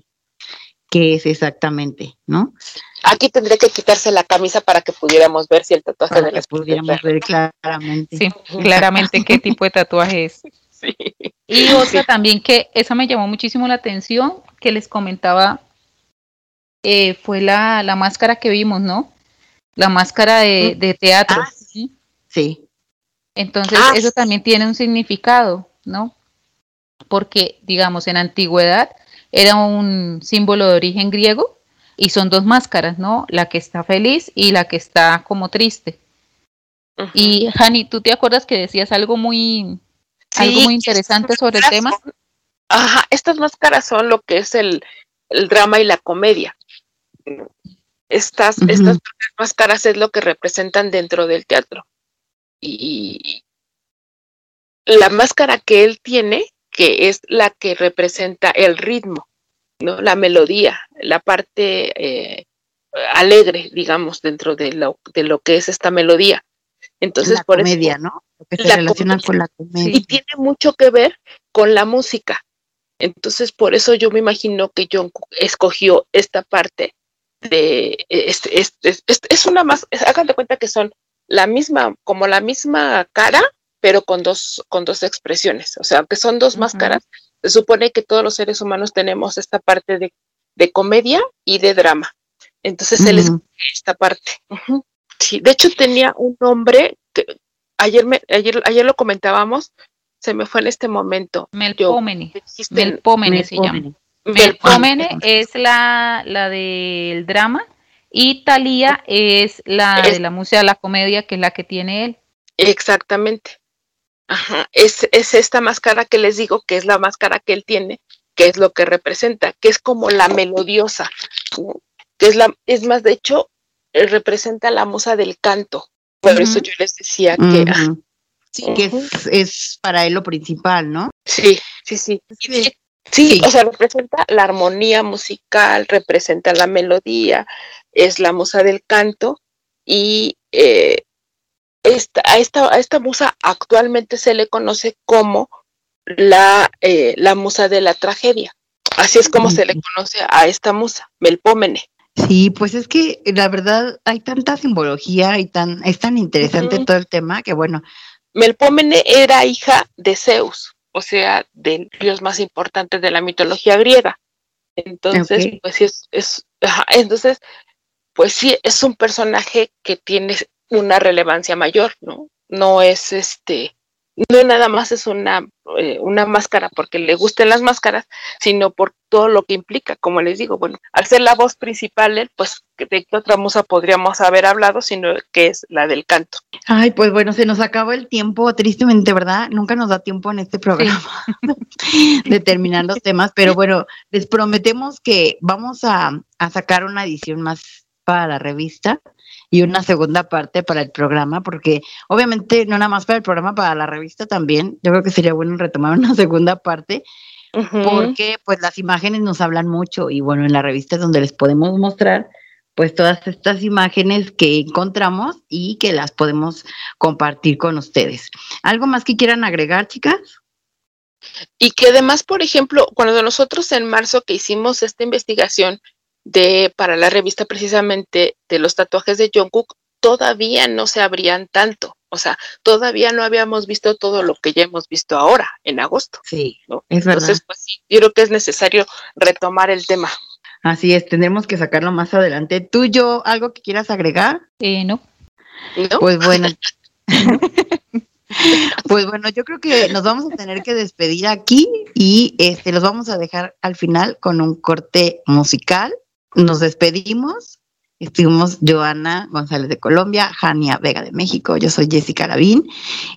qué es exactamente, ¿no? Aquí tendría que quitarse la camisa para que pudiéramos ver si el tatuaje de la pudiéramos ver claramente. Sí, claramente qué tipo de tatuaje es. Sí. Y otra también que esa me llamó muchísimo la atención, que les comentaba, eh, fue la, la, máscara que vimos, ¿no? La máscara de, de teatro. Ah, sí. Entonces, ah, eso también tiene un significado, ¿no? Porque, digamos, en antigüedad era un símbolo de origen griego y son dos máscaras, ¿no? La que está feliz y la que está como triste. Y Hani, ¿tú te acuerdas que decías algo muy, algo muy interesante sobre el tema? ajá, estas máscaras son lo que es el, drama y la comedia. Estas, estas máscaras es lo que representan dentro del teatro. Y la máscara que él tiene, que es la que representa el ritmo, ¿no? La melodía, la parte eh, alegre, digamos, dentro de lo, de lo que es esta melodía. Entonces, la por comedia, ¿no? Lo que se relaciona con la comedia. Y tiene mucho que ver con la música. Entonces, por eso yo me imagino que John escogió esta parte de es, es, es, es una más, hagan de cuenta que son la misma, como la misma cara, pero con dos, con dos expresiones. O sea, que son dos máscaras, se supone que todos los seres humanos tenemos esta parte de, de comedia y de drama. Entonces él es esta parte. Sí, de hecho tenía un nombre que ayer me, ayer, ayer lo comentábamos, se me fue en este momento. Melpomene. Melpomene se llama. Melpomene es la, la del drama y Talía es la de la música de la comedia, que es la que tiene él. Exactamente. Ajá, es, es esta máscara que les digo que es la máscara que él tiene, que es lo que representa, que es como la melodiosa, que es la, es más, de hecho, eh, representa la musa del canto. Por eso yo les decía que, sí, que es, para él lo principal, ¿no? Sí, sí, sí. Sí, o sea, representa la armonía musical, representa la melodía, es la musa del canto y eh, esta, a, esta, a esta musa actualmente se le conoce como la, eh, la musa de la tragedia. Así es como se le conoce a esta musa, Melpómene. Sí, pues es que la verdad hay tanta simbología y tan, es tan interesante todo el tema que bueno. Melpómene era hija de Zeus, o sea, del dios más importante de la mitología griega. Entonces, pues sí, es, es entonces, pues sí, es un personaje que tiene una relevancia mayor, ¿no? No es este, no nada más es una, eh, una máscara porque le gusten las máscaras, sino por todo lo que implica, como les digo, bueno, al ser la voz principal, pues de qué otra musa podríamos haber hablado, sino que es la del canto. Ay, pues bueno, se nos acabó el tiempo, tristemente, ¿verdad? Nunca nos da tiempo en este programa de terminar los temas, pero bueno, les prometemos que vamos a, a sacar una edición más para la revista y una segunda parte para el programa, porque obviamente no nada más para el programa, para la revista también, yo creo que sería bueno retomar una segunda parte, porque pues las imágenes nos hablan mucho y bueno, en la revista es donde les podemos mostrar pues todas estas imágenes que encontramos y que las podemos compartir con ustedes. ¿Algo más que quieran agregar, chicas? Y que además, por ejemplo, cuando nosotros en marzo que hicimos esta investigación, de para la revista precisamente de los tatuajes de Jungkook, todavía no se abrían tanto. O sea, todavía no habíamos visto todo lo que ya hemos visto ahora, en agosto. Sí, ¿no? es verdad. Entonces, pues sí, yo creo que es necesario retomar el tema. Así es, tendremos que sacarlo más adelante. ¿Tú, yo, algo que quieras agregar? Eh, no. ¿no? Pues bueno. pues bueno, yo creo que nos vamos a tener que despedir aquí y este los vamos a dejar al final con un corte musical. Nos despedimos. Estuvimos Joana González de Colombia, Jania Vega de México, yo soy Jessica Lavín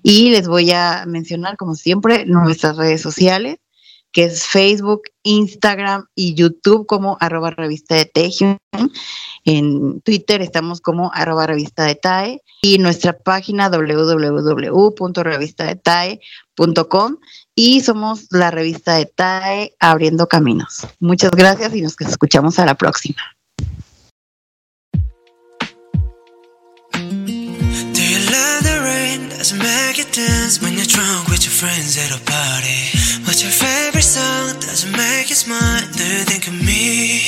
y les voy a mencionar como siempre nuestras redes sociales que es Facebook, Instagram y YouTube como arroba revista de Tejion. En Twitter estamos como arroba revista de TAE y nuestra página www.revistadetae.com y somos la revista de TAE Abriendo Caminos. Muchas gracias y nos escuchamos a la próxima. Do you think of me?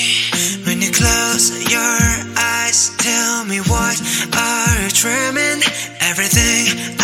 When you close your eyes, tell me are you? Everything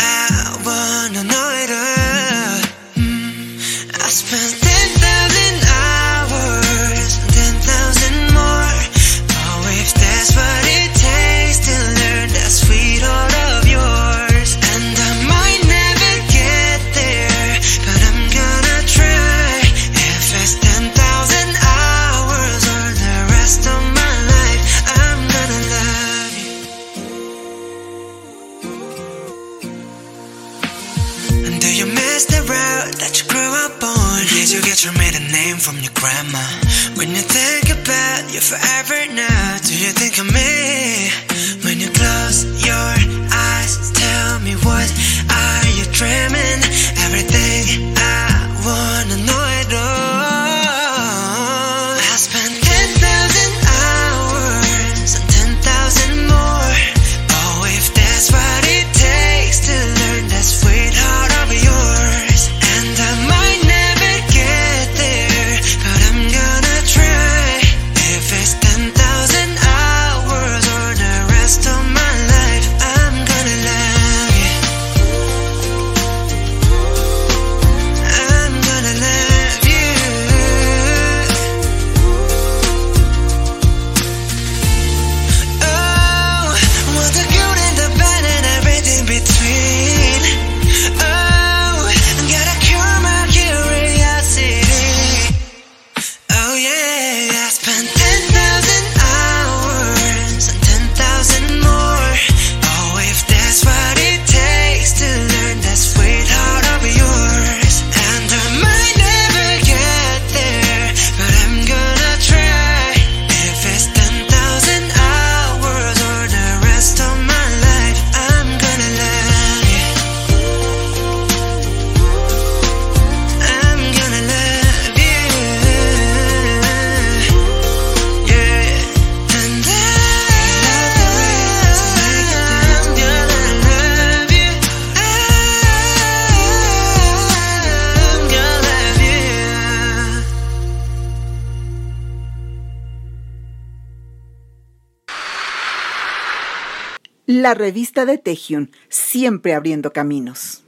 de Tejion, siempre abriendo caminos.